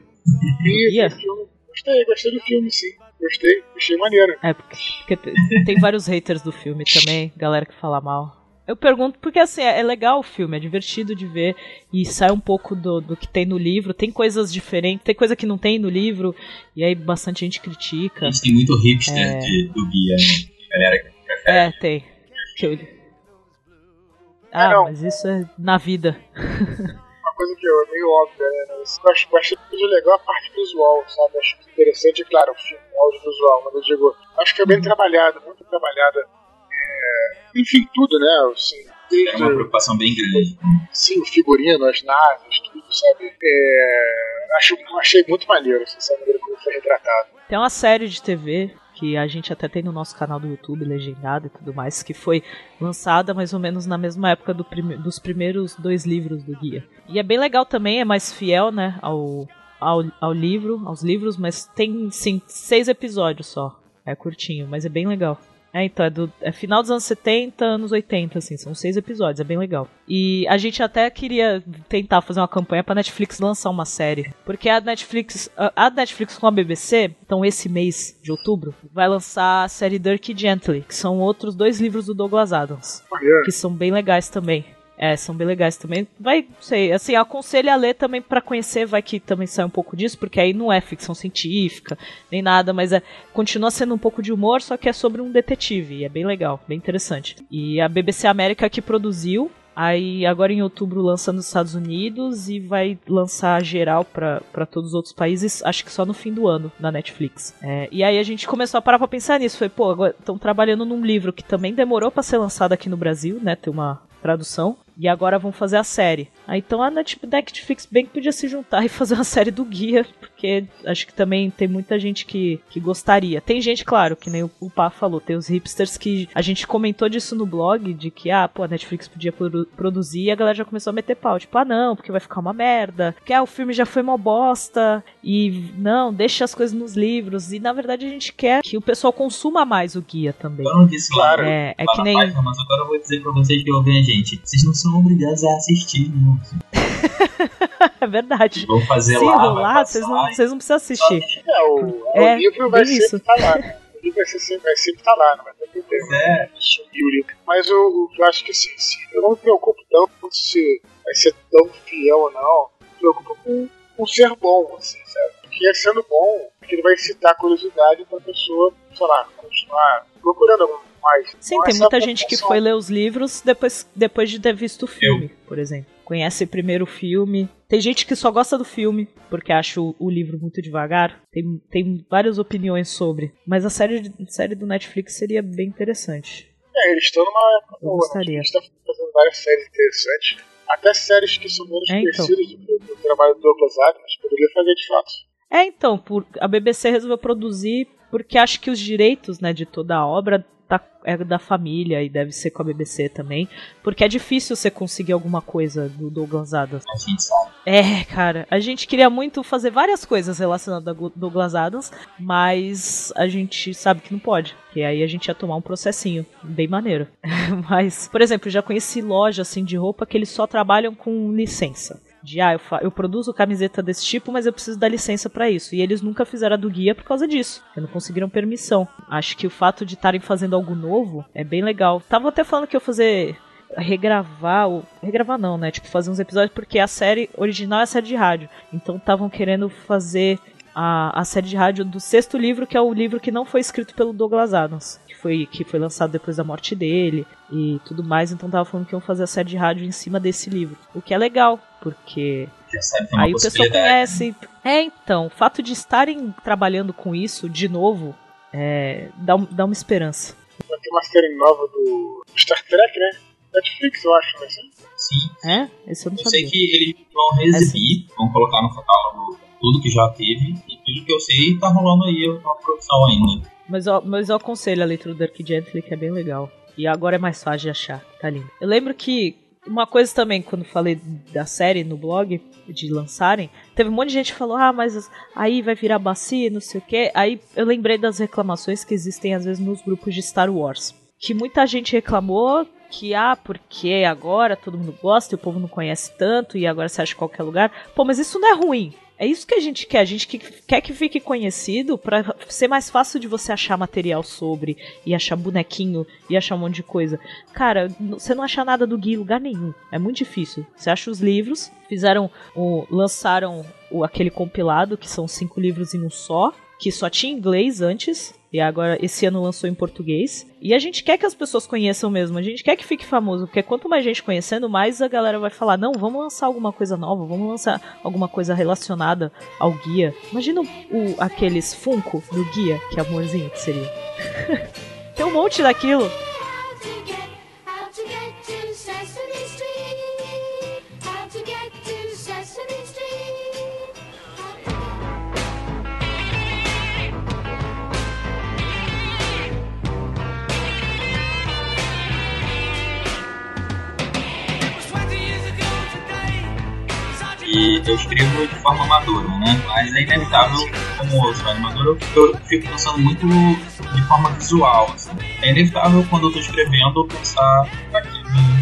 Filme. Gostei, gostei do filme, sim. Gostei, achei maneiro. É, porque, tem vários haters do filme também, galera que fala mal. Eu pergunto porque assim, é, é legal o filme, é divertido de ver e sai um pouco do, do que tem no livro. Tem coisas diferentes, tem coisa que não tem no livro, e aí bastante gente critica. A gente tem muito hipster é... de, do guia, né? Galera que prefere. É, tem. Que eu... Ah, é, mas isso é na vida. Coisa que é meio óbvia, né? Eu acho, eu acho legal a parte visual, sabe? Acho interessante, claro, o filme, o audiovisual, mas eu digo, acho que é bem uhum. trabalhado, muito trabalhada enfim, tudo, né? Assim, desde, é uma preocupação bem grande. Sim, o figurino, as naves, tudo, sabe? É, acho, achei muito maneiro, assim, essa maneira como foi retratado. Tem uma série de TV que a gente até tem no nosso canal do YouTube, legendado e tudo mais, que foi lançada mais ou menos na mesma época do dos primeiros dois livros do guia. E é bem legal também, é mais fiel, né, ao, ao, ao livro, aos livros, mas tem, sim, seis episódios só. É curtinho, mas é bem legal. É, então, é, do, é final dos anos 70, anos 80, assim, são seis episódios, é bem legal. E a gente até queria tentar fazer uma campanha pra Netflix lançar uma série. Porque a Netflix, a, a Netflix com a BBC, então esse mês de outubro, vai lançar a série Dirk Gently, que são outros dois livros do Douglas Adams. Que são bem legais também. É, são bem legais também. Vai, sei, assim, aconselho a ler também para conhecer, vai que também sai um pouco disso, porque aí não é ficção científica, nem nada, mas é continua sendo um pouco de humor, só que é sobre um detetive, e é bem legal, bem interessante. E a BBC América que produziu, Aí agora em outubro lança nos Estados Unidos e vai lançar geral para todos os outros países, acho que só no fim do ano, na Netflix. É, e aí a gente começou a parar pra pensar nisso. Foi, pô, agora estão trabalhando num livro que também demorou para ser lançado aqui no Brasil, né? Ter uma tradução. E agora vão fazer a série. Ah, então a Netflix bem que podia se juntar e fazer uma série do guia, porque acho que também tem muita gente que, que gostaria. Tem gente, claro, que nem o, o Pá falou, tem os hipsters que a gente comentou disso no blog, de que, ah, pô, a Netflix podia produ produzir e a galera já começou a meter pau. Tipo, ah, não, porque vai ficar uma merda, porque ah, o filme já foi uma bosta, e não, deixa as coisas nos livros. E na verdade a gente quer que o pessoal consuma mais o guia também. Eu não disse, claro. É, é que nem. Página, mas agora eu vou dizer pra vocês que ouvem a gente. Vocês não são obrigados a assistir, não. é verdade. Vou fazer Se lá. rolar, vocês não, vocês não precisam assistir. É, o, é, o livro vai sempre estar tá lá. O livro vai, ser, vai sempre estar tá lá, não vai ter problema. É. Subir o livro. Mas eu, eu acho que assim, eu não me preocupo tanto se vai ser tão fiel ou não. Me preocupo com, com ser bom, assim, sabe? Porque sendo bom, ele vai incitar a curiosidade pra pessoa, sei lá, continuar procurando algum mais. Sim, Então, tem muita gente que foi ler os livros depois, depois de ter visto o filme, por exemplo. Conhece primeiro o filme. Tem gente que só gosta do filme, porque acha o, o livro muito devagar. Tem, tem várias opiniões sobre. Mas a série, de- série do Netflix seria bem interessante. É, eles estão numa Eu boa, gostaria. Eles estão fazendo várias séries interessantes. Até séries que são menos É, então. conhecidas do, do trabalho do Douglas Adams poderia fazer de fato. É, então, por, a BBC resolveu produzir porque acha que os direitos né, de toda a obra tá, é da família e deve ser com a BBC também. Porque é difícil você conseguir alguma coisa do Douglas Adams. A gente sabe. É, cara, a gente queria muito fazer várias coisas relacionadas a Douglas Adams, mas a gente sabe que não pode. Que aí a gente ia tomar um processinho, bem maneiro. mas, por exemplo, já conheci loja assim de roupa que eles só trabalham com licença. De, ah, eu, fa- eu produzo camiseta desse tipo, mas eu preciso da licença pra isso. E eles nunca fizeram a do guia por causa disso. Porque não conseguiram permissão. Acho que o fato de estarem fazendo algo novo é bem legal. Tava até falando que eu fazer regravar o regravar não, né? Tipo fazer uns episódios porque a série original é a série de rádio. Então estavam querendo fazer a, a série de rádio do sexto livro, que é o livro que não foi escrito pelo Douglas Adams, foi que foi lançado depois da morte dele e tudo mais. Então tava falando que iam fazer a série de rádio em cima desse livro, o que é legal, porque é Aí o pessoal conhece. É, então, o fato de estarem trabalhando com isso de novo é, dá, dá uma esperança. Vai ter uma série nova do Star Trek, né? Netflix, eu acho, mas Sim. É? Esse eu não Eu sei sabia. que eles vão reexibir, vão colocar no catálogo tudo que já teve. E pelo que eu sei, tá rolando aí uma produção ainda. Mas eu, mas eu aconselho a leitura do Dark Gently, que é bem legal. E agora é mais fácil de achar, tá lindo. Eu lembro que uma coisa também, quando falei da série no blog, de lançarem, teve um monte de gente que falou, ah, mas aí vai virar bacia, não sei o quê. Aí eu lembrei das reclamações que existem às vezes nos grupos de Star Wars. Que muita gente reclamou que, ah, porque agora todo mundo gosta e o povo não conhece tanto e agora você acha qualquer lugar. Pô, mas isso não é ruim. É isso que a gente quer. A gente que- quer que fique conhecido pra ser mais fácil de você achar material sobre e achar bonequinho e achar um monte de coisa. Cara, você não acha nada do Gui em lugar nenhum. É muito difícil. Você acha os livros, fizeram o. lançaram o, aquele compilado, que são cinco livros em um só, que só tinha inglês antes. E agora esse ano lançou em português. E a gente quer que as pessoas conheçam mesmo. A gente quer que fique famoso. Porque quanto mais gente conhecendo, mais a galera vai falar: não, vamos lançar alguma coisa nova, vamos lançar alguma coisa relacionada ao guia. Imagina o, aqueles Funko do guia, que amorzinho que seria. Tem um monte daquilo. Eu escrevo de forma madura, né? Mas é inevitável, como eu sou animador, eu fico pensando muito de forma visual. Assim. É inevitável quando eu tô escrevendo pensar aqui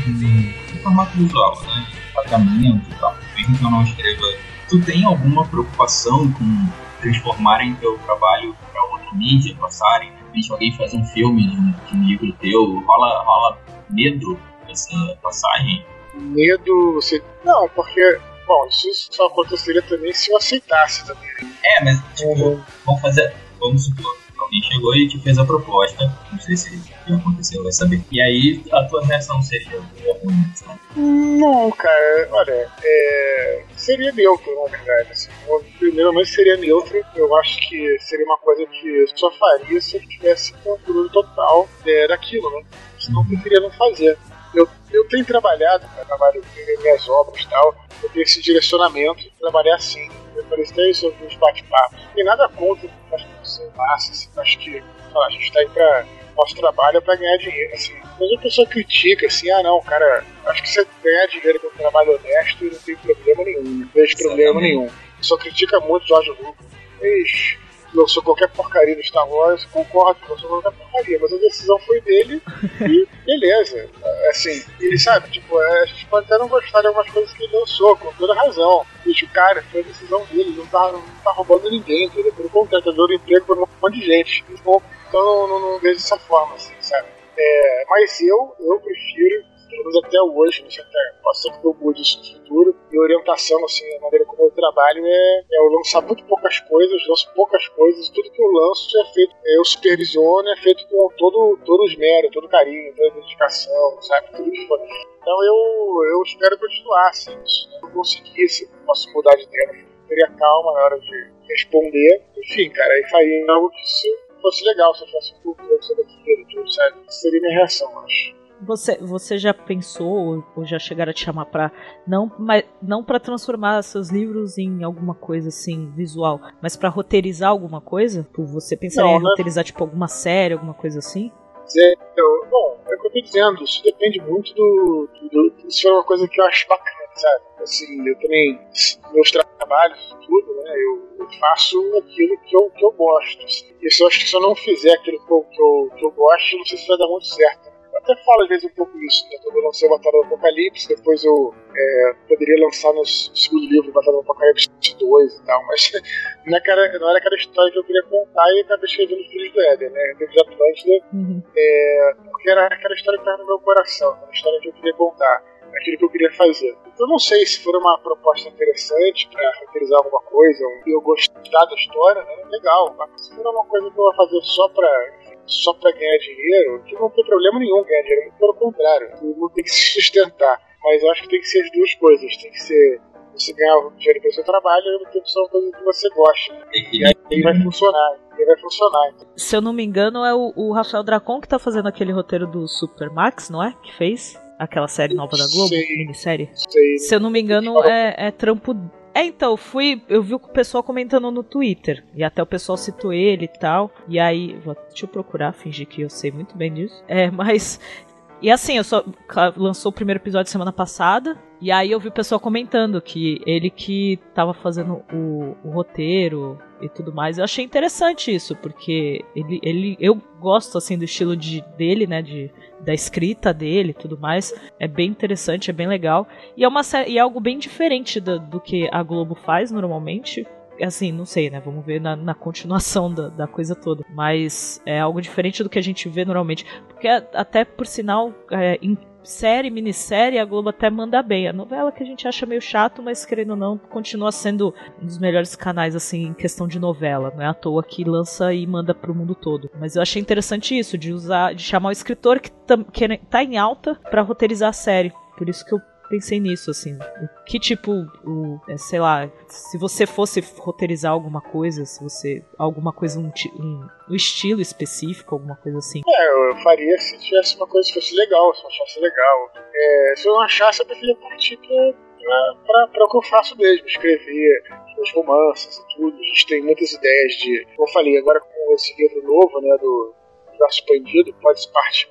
em, formato visual, né? Pagamento e tal. Mesmo que eu não escreva. Tu tem alguma preocupação com transformarem teu trabalho para outra mídia, passarem? De repente alguém faz um filme de um livro teu, rola, rola medo dessa passagem? medo você. Não, porque. Bom, isso só aconteceria também se eu aceitasse também. É, mas tipo, vamos fazer. Vamos supor, alguém chegou e te fez a proposta. Não sei se já aconteceu, vai saber. E aí a tua reação seria ruim, sabe? Não, cara, olha, é, seria neutro, na verdade. Assim, Eu, primeiramente seria neutro, eu acho que seria uma coisa que eu só faria se eu tivesse controle total é, daquilo, né? Senão eu preferia não fazer. Eu, eu tenho trabalhado, cara, trabalho em minhas obras e tal, eu tenho esse direcionamento de trabalhar assim. Eu falei até isso nos bate-papos. Tem nada contra as pessoas massa, assim, acho que lá, a gente está aí pra. Nosso trabalho é pra ganhar dinheiro, assim. Mas a pessoa critica, assim, ah não, cara, acho que você ganhar dinheiro com um trabalho honesto e não tem problema nenhum, não vejo problema nenhum. A pessoa critica muito George Lucas. Fez, lançou qualquer porcaria no Star Wars, concordo, lançou qualquer porcaria, mas a decisão foi dele e beleza. Assim, ele sabe, tipo, é, a gente pode até não gostar de algumas coisas que ele lançou, com toda razão. Bicho, cara, foi a decisão dele, não tá, não tá roubando ninguém, entendeu? Pelo contrário, tá dando emprego pra um monte de gente. Então, então não, não, não vejo dessa forma, assim, sabe? É, mas eu, eu prefiro, pelo menos até hoje, sei até, pode ser que eu isso no futuro, e orientação, assim, a maneira como meu trabalho é, é eu lançar muito poucas coisas, lanço poucas coisas, tudo que eu lanço é feito, eu supervisiono, é feito com todo, todo esmero, todo carinho, toda dedicação, sabe? Tudo for. Então eu, eu espero continuar assim, se eu conseguisse, posso mudar de tema, teria calma na hora de responder. Enfim, cara, aí faria algo que se fosse legal se eu fosse um cultura sobre aquilo, sabe? Seria minha reação, eu acho. Você, você já pensou ou, já chegaram a te chamar pra. Não, mas, não para transformar seus livros em alguma coisa assim, visual, mas pra roteirizar alguma coisa? Tipo, Você pensaria Não, em né? roteirizar tipo alguma série, alguma coisa assim? eu, bom, é o que eu tô dizendo, isso depende muito do, do, do- Isso é uma coisa que eu acho bacana, sabe? Assim, eu também, meus trabalhos, tudo, né? Eu, eu faço aquilo que eu, que eu gosto. Assim. E se eu acho que se eu não fizer aquilo que eu, que eu, que eu gosto, não sei se vai dar muito certo. Né? Até falo às vezes um pouco isso, né? Quando eu lancei o Batalha do Apocalipse, depois eu é, poderia lançar no segundo livro Batalha do Apocalipse 2 e tal, mas não, é aquela, não era aquela história que eu queria contar e acabei escrevendo Filhos do Éden, né? Reino de Atlântida Uhum. porque era aquela história que estava no meu coração, era a história que eu queria contar, aquilo que eu queria fazer. Então eu não sei se for uma proposta interessante para roteirizar alguma coisa, eu gostar da história, né? Legal. Mas se for uma coisa que eu vou fazer só para só para ganhar dinheiro, que não tem problema nenhum ganhar dinheiro, muito pelo contrário, não tem que se sustentar. Mas eu acho que tem que ser as duas coisas, tem que ser você ganhar dinheiro pelo seu trabalho e ao mesmo tempo ser uma coisa que você gosta. E aí, vai funcionar, aí vai funcionar. Se eu não me engano, é o, o Rafael Dracon que tá fazendo aquele roteiro do Supermax, não é? Que fez? Aquela série nova da Globo, Sim. minissérie. Sei, Se eu não me engano, é, é trampo. É, então, fui. Eu vi o pessoal comentando no Twitter. E até o pessoal citou ele e tal. E aí. vou- Deixa eu procurar, fingir que eu sei muito bem disso. É, mas. E assim, eu só. Lançou o primeiro episódio semana passada. E aí eu vi o pessoal comentando que ele que tava fazendo o, o roteiro e tudo mais. Eu achei interessante isso, porque ele, ele eu gosto assim do estilo de, dele, né, de, da escrita dele tudo mais. É bem interessante, é bem legal. E é uma e é algo bem diferente do, do que a Globo faz normalmente. Assim, não sei, né? Vamos ver na, na continuação da, da coisa toda. Mas é algo diferente do que a gente vê normalmente. Porque até por sinal, é, em série, minissérie, a Globo até manda bem. A novela que a gente acha meio chato, mas querendo ou não, continua sendo um dos melhores canais, assim, em questão de novela. Não é à toa que lança e manda pro mundo todo. Mas eu achei interessante isso, de usar, de chamar o escritor que, que tá em alta pra roteirizar a série. Por isso que eu pensei nisso, assim. Que tipo, o, é, sei lá, se você fosse roteirizar alguma coisa, se você. alguma coisa, um, um, um estilo específico, alguma coisa assim. É, eu faria se tivesse uma coisa que fosse legal, se eu achasse legal. É, se eu não achasse, eu preferia partir pra, pra, pra, pra o que eu faço mesmo, escrever os romances e tudo. A gente tem muitas ideias de. Como eu falei, agora com esse livro novo, né, do Universo Expandido, pode-se partir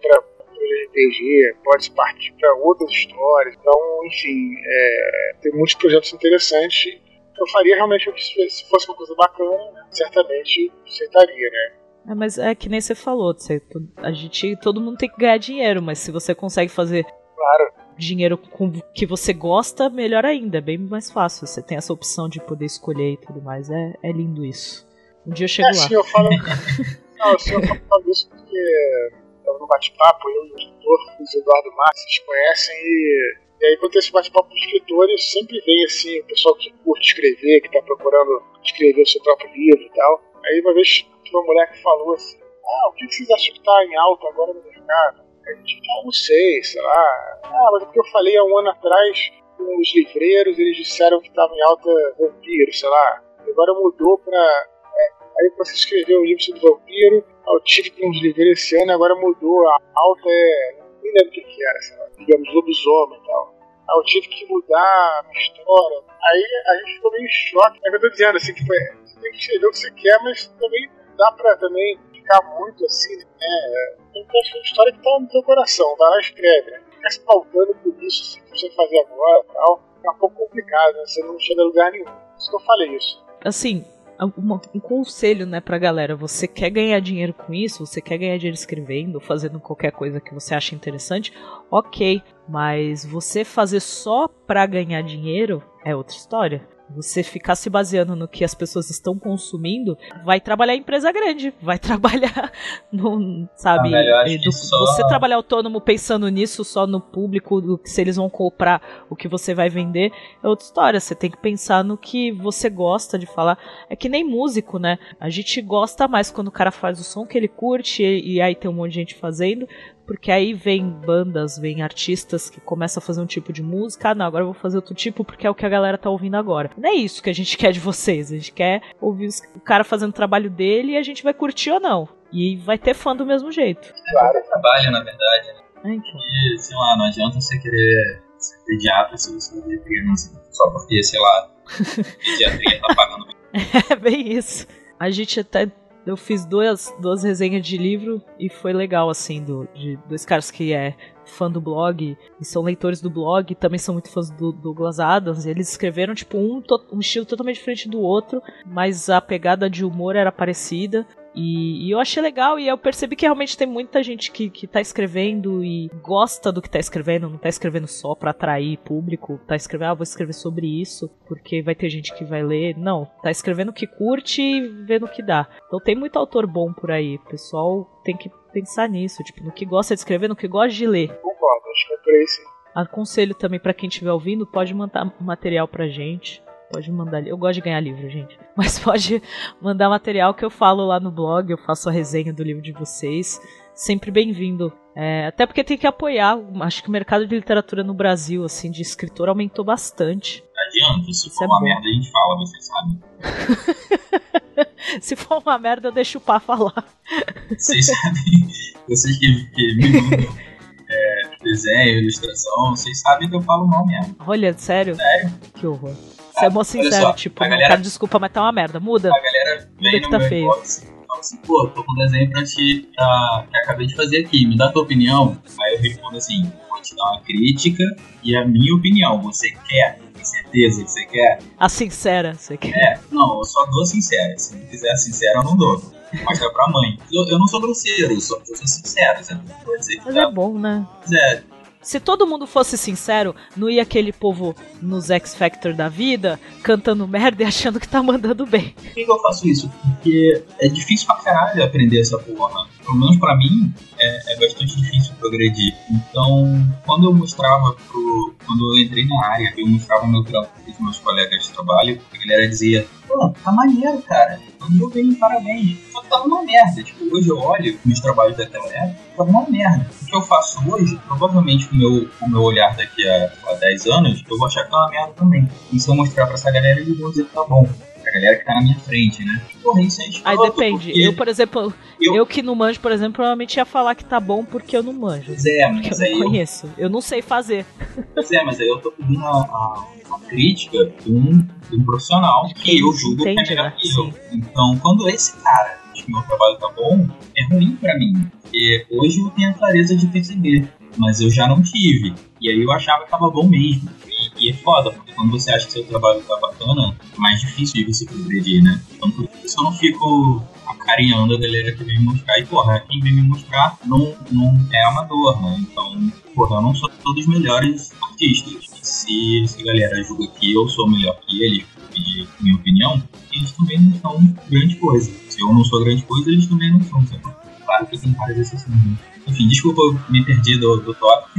pra RPG, pode-se partir para outras histórias. Então, enfim, é, tem muitos projetos interessantes. Eu faria realmente se se fosse uma coisa bacana, né, certamente aceitaria, né? É, mas é que nem você falou, você, a gente, todo mundo tem que ganhar dinheiro, mas se você consegue fazer Claro. dinheiro com o que você gosta, melhor ainda, é bem mais fácil. Você tem essa opção de poder escolher e tudo mais, é, é lindo isso. Um dia eu chego É, lá. sim, eu falo. Não, assim, eu falo isso porque no bate-papo, eu e o escritor, o Eduardo Massa, vocês conhecem, e, e aí quando tem esse bate-papo com escritores, sempre vem assim, o pessoal que curte escrever, que está procurando escrever o seu próprio livro e tal. Aí uma vez uma mulher que falou assim, ah, o que vocês acham que está em alta agora no mercado? Aí a gente, ah, não sei, sei lá. Ah, mas é porque eu falei há um ano atrás com os livreiros, eles disseram que estava em alta vampiro, sei lá. Agora mudou para Aí você escreveu o livro sobre vampiro, eu tive com uns livros esse ano, agora mudou, a alta é. Nem lembro o que, que era, lá, digamos, lobisomem e tal. Aí eu tive que mudar a minha história. Aí a gente ficou meio em choque. É que eu tô dizendo, assim, que foi, você tem que escrever o que você quer, mas também dá pra também ficar muito assim, né? Tem que ter uma história que tá no teu coração, vai lá e escreve, né? Ficar se pautando por isso, assim, que você fazer agora e tal, é um pouco complicado, né? Você não chega a lugar nenhum. Por isso que eu falei isso. assim, uma- um conselho, né, pra galera. Você quer ganhar dinheiro com isso? Você quer ganhar dinheiro escrevendo, fazendo qualquer coisa que você acha interessante? Ok, mas você fazer só pra ganhar dinheiro é outra história. Você ficar se baseando no que as pessoas estão consumindo, vai trabalhar em empresa grande, vai trabalhar no, sabe, Ah, que do- só- você trabalhar autônomo pensando nisso só no público, do se eles vão comprar, o que você vai vender, é outra história. Você tem que pensar no que você gosta de falar. É que nem músico, né? A gente gosta mais quando o cara faz o som que ele curte e, e aí tem um monte de gente fazendo, porque aí vem bandas, vem artistas que começam a fazer um tipo de música. Ah, não, agora eu vou fazer outro tipo porque é o que a galera tá ouvindo agora. Não é isso que a gente quer de vocês. A gente quer ouvir os- o cara fazendo o trabalho dele e a gente vai curtir ou não. E vai ter fã do mesmo jeito. Trabalho, na verdade, né? É, então. E, sei lá, não adianta você querer ser pediatra se você vê criança. Só porque, sei lá, pediatria tá pagando É bem isso. A gente até. Eu fiz duas, duas resenhas de livro e foi legal, assim, do, de dois caras que é fã do blog e são leitores do blog e também são muito fãs do Douglas Adams. Eles escreveram, tipo, um, um estilo totalmente diferente do outro, mas a pegada de humor era parecida. E, e eu achei legal, e eu percebi que realmente tem muita gente que, que tá escrevendo e gosta do que tá escrevendo, não tá escrevendo só pra atrair público, tá escrevendo, ah, vou escrever sobre isso, porque vai ter gente que vai ler. Não, tá escrevendo o que curte e vendo o que dá. Então tem muito autor bom por aí, o pessoal tem que pensar nisso, tipo, no que gosta de escrever, no que gosta de ler. Concordo, acho que é por sim. Aconselho também pra quem estiver ouvindo, pode mandar material pra gente. Pode mandar. Eu gosto de ganhar livro, gente. Mas pode mandar material que eu falo lá no blog, eu faço a resenha do livro de vocês. Sempre bem-vindo. É, até porque tem que apoiar. Acho que o mercado de literatura no Brasil, assim, de escritor aumentou bastante. Adianta, se Isso for é uma bom. merda, a gente fala, vocês sabem. Se for uma merda, deixa o pá falar. Vocês sabem, vocês que, que me mandam é, desenho, ilustração, vocês sabem que eu falo mal mesmo. Olha, sério? Sério? Que horror. Você é mó sincero, só, tipo, não, galera- cara, desculpa, mas tá uma merda. Muda. A galera vem que tá feio. inbox fala assim, pô, tô com um desenho pra ti, pra, que acabei de fazer aqui, me dá tua opinião. Aí eu respondo assim, vou te dar uma crítica e a minha opinião, você quer? Tem certeza que você quer? A sincera, você quer. É, não, eu só dou sincero. Se não quiser sincero, eu não dou. Mostra pra mãe. Eu, eu não sou grosseiro, eu sou, eu sou sincero. Não pode dizer que Mas tá, é bom, né? é, Se todo mundo fosse sincero, não ia aquele povo nos X Factor da vida cantando merda e achando que tá mandando bem. Por que, eu faço isso? Porque é difícil pra caralho aprender essa porra. Pelo menos pra mim, é, é bastante difícil progredir. Então, quando eu mostrava pro. Quando eu entrei na área, eu mostrava meu trampo pros meus colegas de trabalho, a galera dizia, pô, tá maneiro, cara. Mandou bem, parabéns. Só que tava uma merda. Tipo, hoje eu olho meus trabalhos daquela época, tava uma merda. O que eu faço hoje, provavelmente com meu, o meu olhar daqui a, a 10 anos, eu vou achar que tá uma merda também. E se eu mostrar pra essa galera, eles vão dizer que tá bom. A galera que tá na minha frente, né? Aí depende. porque- Eu, por exemplo, eu... Eu- que não manjo, por exemplo, provavelmente ia falar que tá bom porque eu não manjo. Pois é, mas eu aí não eu, conheço. Eu não sei fazer. pois é, mas aí eu tô pedindo a, a, a crítica de um, de um profissional que eu julgo que é melhor né? que eu. Então, quando esse cara diz que meu trabalho tá bom, é ruim pra mim. Porque hoje eu tenho a clareza de perceber, mas eu já não tive. E aí eu achava que tava bom mesmo. E, é foda, porque quando você acha que seu trabalho tá bacana, é mais difícil de você progredir, né? Então por isso eu não fico acarinhando a galera que vem me mostrar. E porra, quem vem me mostrar não, não é amador, né? Então, porra, eu não sou todos os melhores artistas. E se essa galera julga que eu sou melhor que eles, pedir minha opinião, eles também não são grande coisa. Se eu não sou grande coisa, eles também não são. sabe? Claro que tem várias exceções. Enfim, desculpa, eu me perdi do, do tópico.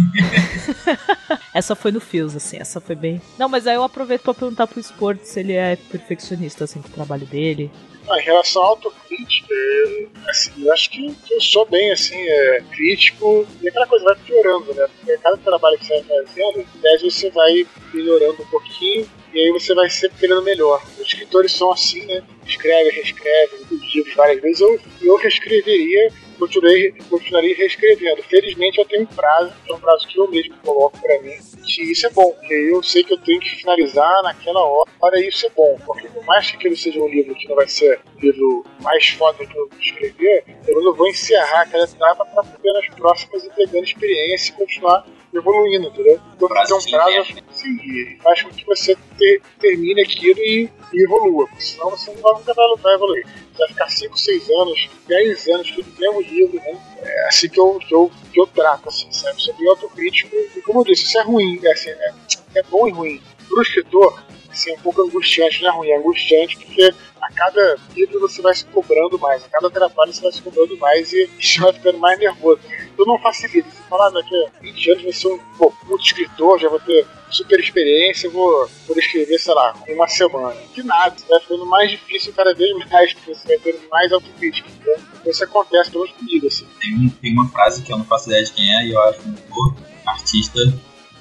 Essa foi no Fios, assim, essa foi bem. Não, mas aí eu aproveito pra perguntar pro Sport se ele é perfeccionista, assim, com o trabalho dele. Ah, em relação à autocrítica, eu, assim, eu acho que eu sou bem assim, é, crítico, e aquela coisa vai piorando, né? Porque cada trabalho que você vai fazendo, em tese você vai melhorando um pouquinho, e aí você vai sempre querendo melhor. Os escritores são assim, né? Escreve, reescreve, livros várias vezes. Eu, eu reescreveria, continuei, continuaria reescrevendo. Felizmente eu tenho um prazo, que é um prazo que eu mesmo coloco pra mim, que isso é bom, porque eu sei que eu tenho que finalizar naquela hora, e isso é bom, porque por mais que aquilo seja um livro que não vai ser o livro mais foda que eu escrever, eu vou encerrar aquela etapa para poder nas próximas ir pegando experiência e continuar evoluindo, entendeu? Então Prazo fazer um de prazo sim, faz com que você ter- termine aquilo e, e evolua, porque senão você não vai, nunca vai, vai evoluir. Você vai ficar 5, 6 anos, 10 anos, tudo mesmo livro, né? É assim que eu, que eu, que eu trato, assim, sabe? Sou bem autocrítico, e como eu disse, isso é ruim, é, assim, é, é bom e ruim. Pro escritor, assim, um pouco angustiante, não é ruim, é angustiante porque a cada livro você vai se cobrando mais, a cada trabalho você vai se cobrando mais e você vai ficando mais nervoso. Tu não facilita, você fala, ah, daqui a 20 anos vai ser um muito escritor, já vou ter super experiência, vou poder escrever, sei lá, uma semana. Que nada, vai ficando mais difícil cada vez mais, porque você vai tendo mais autocrítica. Então, isso acontece pelo menos comigo, assim. Tem, um- tem uma frase que eu não faço ideia de quem é e eu acho que o artista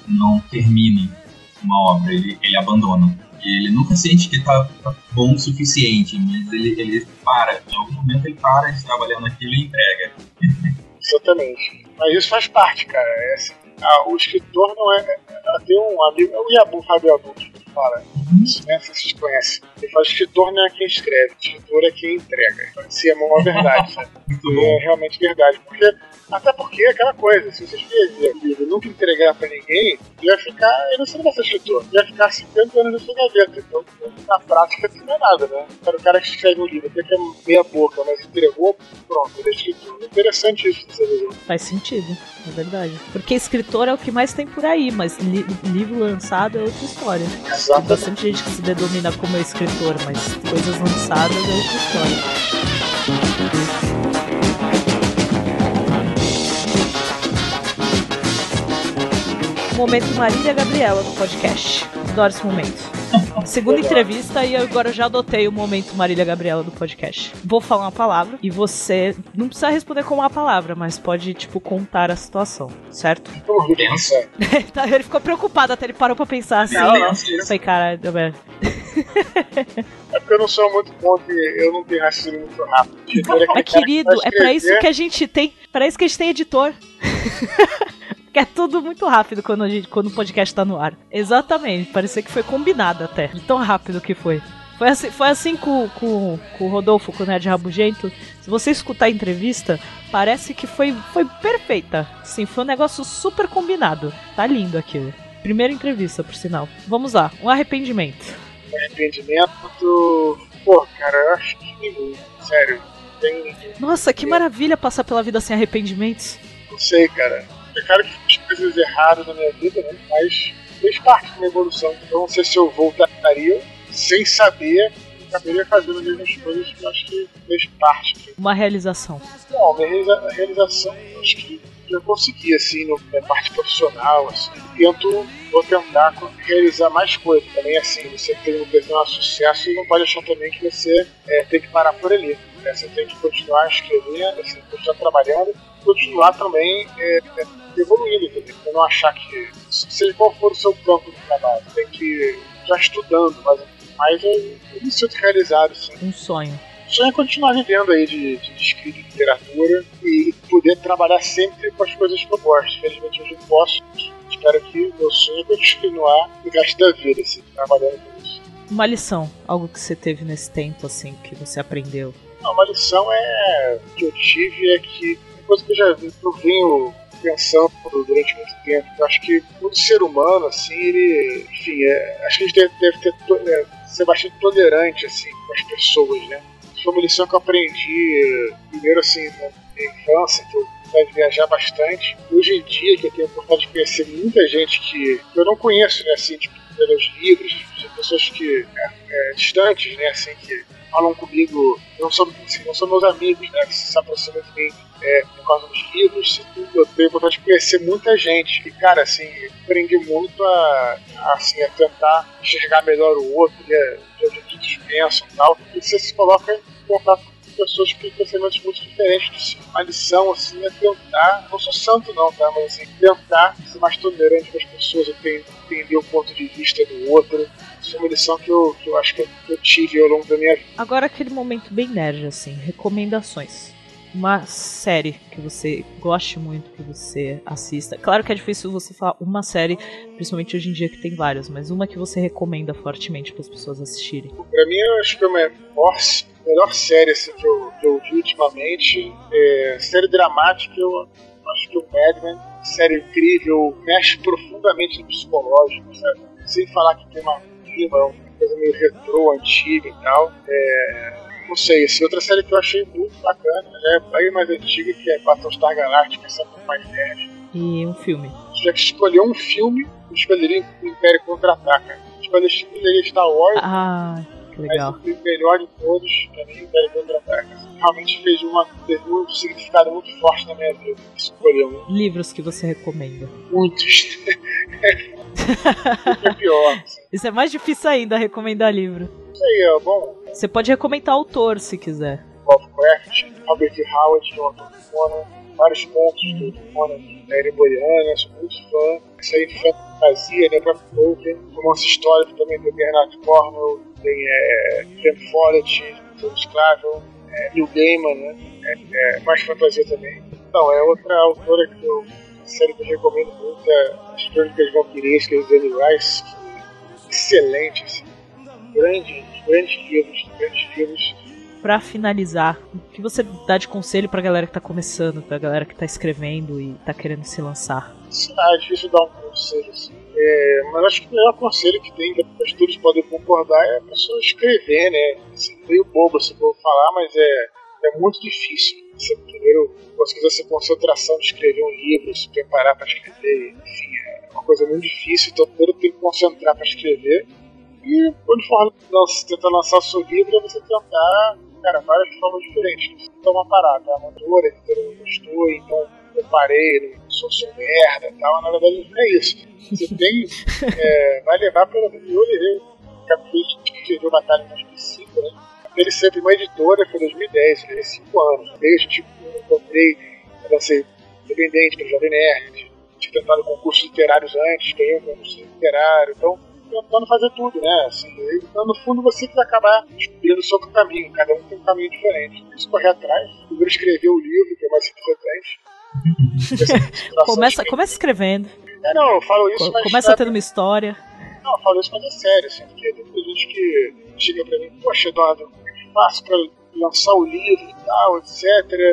não termina uma obra, ele, ele abandona. E ele nunca sente que tá, tá bom o suficiente, mas ele, ele para. Em algum momento ele para de trabalhar naquilo e entrega. Exatamente. Mas isso faz parte, cara. É assim, o escritor não é. é- Tem um amigo, é o Yabu, Fábio Yabu, que fala isso, né? Não sei se vocês conhecem. Ele fala: escritor não é quem escreve, escritor é quem entrega. Então, Isso é a maior verdade, sabe? É realmente verdade. Porque, até porque é aquela coisa, se você escrever um livro e nunca entregar pra ninguém, vai ficar. Ele você não vai ser escritor, vai ficar 50 anos na sua gaveta. Então, na prática, isso não é nada, né? Para o cara que escreve um livro, até que é meia boca, mas entregou, pronto, ele é escritor. Interessante isso, dessa visão. Faz sentido, é verdade. Porque escritor é o que mais tem por aí, mas li- livro lançado é outra história. Tem Exatamente. Bastante gente que se denomina como escritor, mas coisas lançadas é outra história. Momento Marília Gabriela no podcast. Adoro esse momento. Segunda entrevista e eu agora já adotei o momento Marília Gabriela do podcast. Vou falar uma palavra e você não precisa responder com uma palavra, mas pode, tipo, contar a situação, certo? Por que pensar? Tá, ele ficou preocupado até ele parou pra pensar assim. Não, não. Eu falei, velho. É porque eu não sou muito bom que eu não tenho raciocínio muito rápido. É Mas, cara querido, que é pra isso que a gente tem. Para isso que a gente tem editor. que é tudo muito rápido quando, a gente, quando o podcast tá no ar. Exatamente, parecia que foi combinado até. De tão rápido que foi. Foi assim, foi assim com, com, com o Rodolfo, com o Nerd Rabugento. Se você escutar a entrevista, parece que foi, foi perfeita. Sim, foi um negócio super combinado. Tá lindo aquilo. Primeira entrevista, por sinal. Vamos lá, um arrependimento. arrependimento. Pô, cara, eu acho que. Sério. Tem. Nossa, que maravilha passar pela vida sem arrependimentos. Não sei, cara. É cara que fiz coisas erradas na minha vida, né? Mas fez parte da minha evolução. Então não sei se eu voltaria sem saber. Acabaria fazendo as mesmas coisas que eu acho que fez parte. Uma realização. Não, minha realiza- realização, acho que eu consegui, assim, no- na parte profissional, assim. Tento, vou tentar realizar mais coisas. Também, assim, você tem um sucesso e não pode achar também que você é, tem que parar por ali. né? Você tem que continuar escrevendo, assim, continuar trabalhando, continuar também é, é, evoluindo, entendeu? Pra não achar que, seja qual for o seu campo de trabalho, tem que já estudando, mas, mas eu, eu me sinto realizado, assim Um sonho. sonho é continuar vivendo aí de, de, de escrita e literatura e poder trabalhar sempre com as coisas que eu gosto. Infelizmente hoje eu não posso. Espero que meu sonho continuar o resto da vida, assim, trabalhando com isso. Uma lição, algo que você teve nesse tempo, assim, que você aprendeu. Não, Uma lição é que eu tive é que uma coisa que eu já vi, eu venho pensando durante muito tempo. Eu acho que todo ser humano, assim, ele. Enfim, é, acho que a gente deve, deve ter, é, ser bastante tolerante, assim, com as pessoas, né? Foi uma lição que eu aprendi, primeiro, assim, na minha infância, que eu de viajar bastante. Hoje em dia, que eu tenho a oportunidade de conhecer muita gente que eu não conheço, né, assim, tipo, pelos livros, pessoas que é, é, distantes, né, assim, que falam comigo, não são, assim, não são meus amigos, né, que se aproximam de mim é, por causa dos livros, eu tenho oportunidade de conhecer muita gente. E, cara, assim, aprendi muito a, assim, a tentar enxergar melhor o outro, né, de onde todos pensam e tal. E você se coloca em contato com pessoas que têm pensamentos muito diferentes. A lição, assim, é tentar, não sou santo não, tá, mas assim, tentar ser mais tolerante com as pessoas, enten- entender o ponto de vista do outro. Isso é uma lição que eu, que eu acho que eu, tive ao longo da minha vida. Agora aquele momento bem nerd, assim, recomendações. Uma série que você goste muito, que você assista. Claro que é difícil você falar uma série, principalmente hoje em dia que tem várias, mas uma que você recomenda fortemente para as pessoas assistirem. Pra mim, eu acho que é a melhor, melhor série assim, que, eu, que eu vi ultimamente. É, série dramática, eu acho que o Mad Men, série incrível, mexe profundamente no psicológico, sabe? Sem falar que tem uma clima, uma coisa meio retrô, antiga e tal. É, não sei, assim, outra série que eu achei muito bacana, já é bem mais antiga, que é Battlestar Galactica, essa é pouco mais nerd. E um filme. Se tiver que escolher um filme, eu escolheria o Império Contra-Ataca. trilha Star Wars, Ah, que legal. mas o melhor de todos, pra mim, o Velho Dragaca. Realmente fez uma, teve um significado muito forte na minha vida. Escolher um. Livros que você recomenda. Muitos. é pior. Isso é mais difícil ainda, recomendar livro. Isso aí, ó. Bom, Você pode recomendar autor se quiser. Lovecraft, Albert Howard, que é um autor Conan, vários pontos do Conan, da Eren Boreana, sou muito fã. Isso aí, fantasia, né, próprio Tolkien, romance histórico também do Bernard Cornwell, tem é, Ken Follett, Tom Sclavel, é, Neil Gaiman, né, é, é, mais fantasia também. Então, é outra autora que eu, série que eu recomendo muito, é As Crônicas Vampirescas de Anne Rice, que, excelente, assim, grande, grandes livros, grandes livros, Pra finalizar, o que você dá de conselho pra galera que tá começando, pra galera que tá escrevendo e tá querendo se lançar? Ah, é difícil dar um conselho assim. É, mas acho que o melhor conselho que tem, que as todos podem concordar, é a pessoa escrever, né? Assim, meio bobo assim vou falar, mas é, é muito difícil. Você primeiro conseguir essa concentração de escrever um livro, se preparar para escrever, enfim, é uma coisa muito difícil, então primeiro tem que concentrar para escrever. E quando for lança- tentar lançar seu livro, é você tentar, cara, várias formas diferentes. Então uma parada, a autora, a editora não gostou, então eu parei, não sou, sou merda e tal, na verdade não é isso. Você tem, é, vai levar pelo menos, eu levei o capítulo que escreveu Batalha em 2005, né? Ele sempre uma editora, foi em 2010, eu levei 5 anos. Desde tipo, eu encontrei, eu lancei independente pelo Jovem Nerd, tentado concursos literários antes, ganhei um concurso literário, então tentando fazer tudo, né? Assim, então, no fundo, você que vai acabar descobrindo o seu caminho, cada um tem um caminho diferente. Tem que correr atrás, primeiro escrever o livro, que é mais importante. Começa, começa escrevendo, É, não, eu falo isso, co- mas. começa tendo uma história. Não, eu falo isso, mas é sério, assim, porque tem muita gente que chega pra mim, poxa, Eduardo, como é que faço pra lançar o livro e tal, etc.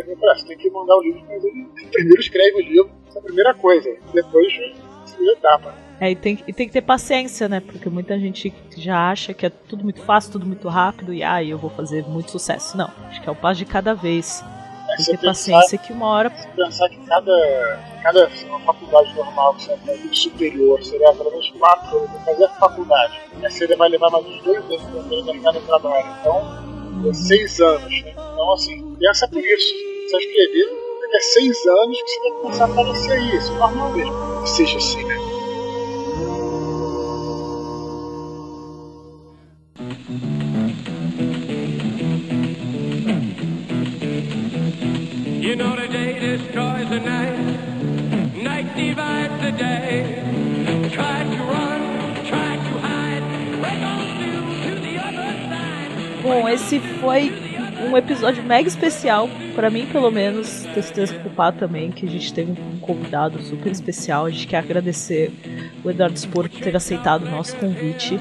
Eu falo, ah, você tem que mandar o livro, mas ele primeiro escreve o livro, essa é a primeira coisa, depois a segunda etapa. É, e tem, e tem que ter paciência, né? Porque muita gente já acha que é tudo muito fácil, tudo muito rápido e ah, eu vou fazer muito sucesso. Não, acho que é o passo de cada vez. É, Tem que ter pensar, paciência que uma hora. pensar que cada, cada faculdade normal que você vai superior, leva pelo menos quatro anos fazer a faculdade. Aí você vai levar mais uns dois anos poder entrar no trabalho. Então, é seis anos, né? Então, assim, pensa por isso. Você escrever, daqui a seis anos que você vai começar a aparecer. Isso é normal mesmo. Que seja assim, né? You know the day destroys the night, night divides the day. Try to run, try to hide, break on through to the other side. Bom, esse foi um episódio mega especial, pra mim pelo menos, tenho certeza que pro Pá também, que a gente teve um convidado super especial. A gente quer agradecer o Eduardo Spor por ter aceitado o nosso convite.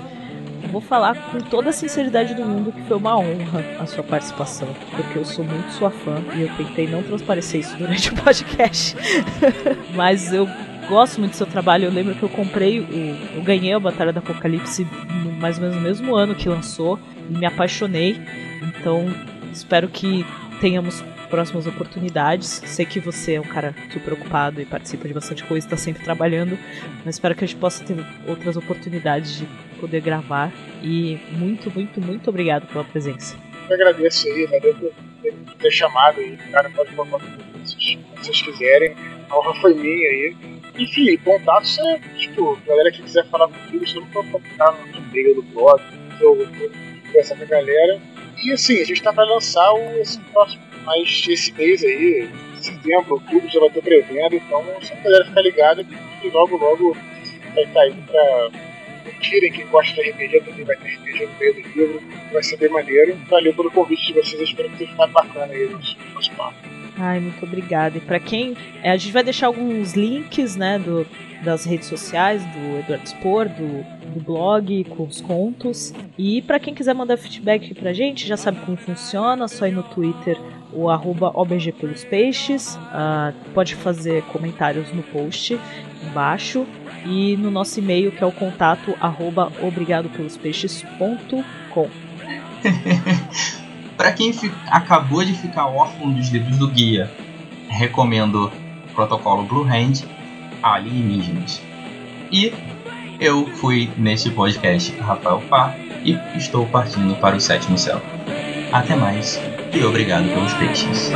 Vou falar com toda a sinceridade do mundo que foi uma honra a sua participação, porque eu sou muito sua fã e eu tentei não transparecer isso durante o podcast. Mas eu gosto muito do seu trabalho. Eu lembro que eu comprei, o, eu ganhei a Batalha do Apocalipse mais ou menos no mesmo ano que lançou e me apaixonei. Então espero que tenhamos próximas oportunidades. Sei que você é um cara super ocupado e participa de bastante coisa, está sempre trabalhando, mas espero que a gente possa ter outras oportunidades de poder gravar. E muito, muito, muito obrigado pela presença. Eu agradeço aí, valeu por ter- por ter chamado aí. Cara, pode tudo que vocês, vocês quiserem. A honra foi minha aí. Enfim, contato você, tipo, galera que quiser falar comigo, você não pode contar no e-mail do blog, eu vou conversar com a galera. E assim, a gente tá pra lançar o, esse próximo, mas esse mês aí, setembro, outubro, já vai ter pré-venda, então só a galera ficar ligada que logo, logo vai estar indo pra curtirem, quem gosta de RPG também vai ter RPG no meio do livro, vai ser bem maneiro. Valeu pelo convite de vocês, espero que tenha ficado bacana aí no nosso papo. Ai, muito obrigada. E pra quem. é, a gente vai deixar alguns links, né, do, das redes sociais do Eduardo Spor, do, do blog com os contos. E pra quem quiser mandar feedback pra gente, já sabe como funciona, só ir no Twitter o arroba OBG pelos peixes. Ah, pode fazer comentários no post embaixo. E no nosso e-mail, que é o contato arroba. Pra quem acabou de ficar órfão dos livros do guia, recomendo Protocolo Blue Hand, Alienígenas. E Eu fui neste podcast Rafael Pá e estou partindo para o sétimo céu. Até mais e obrigado pelos peixes.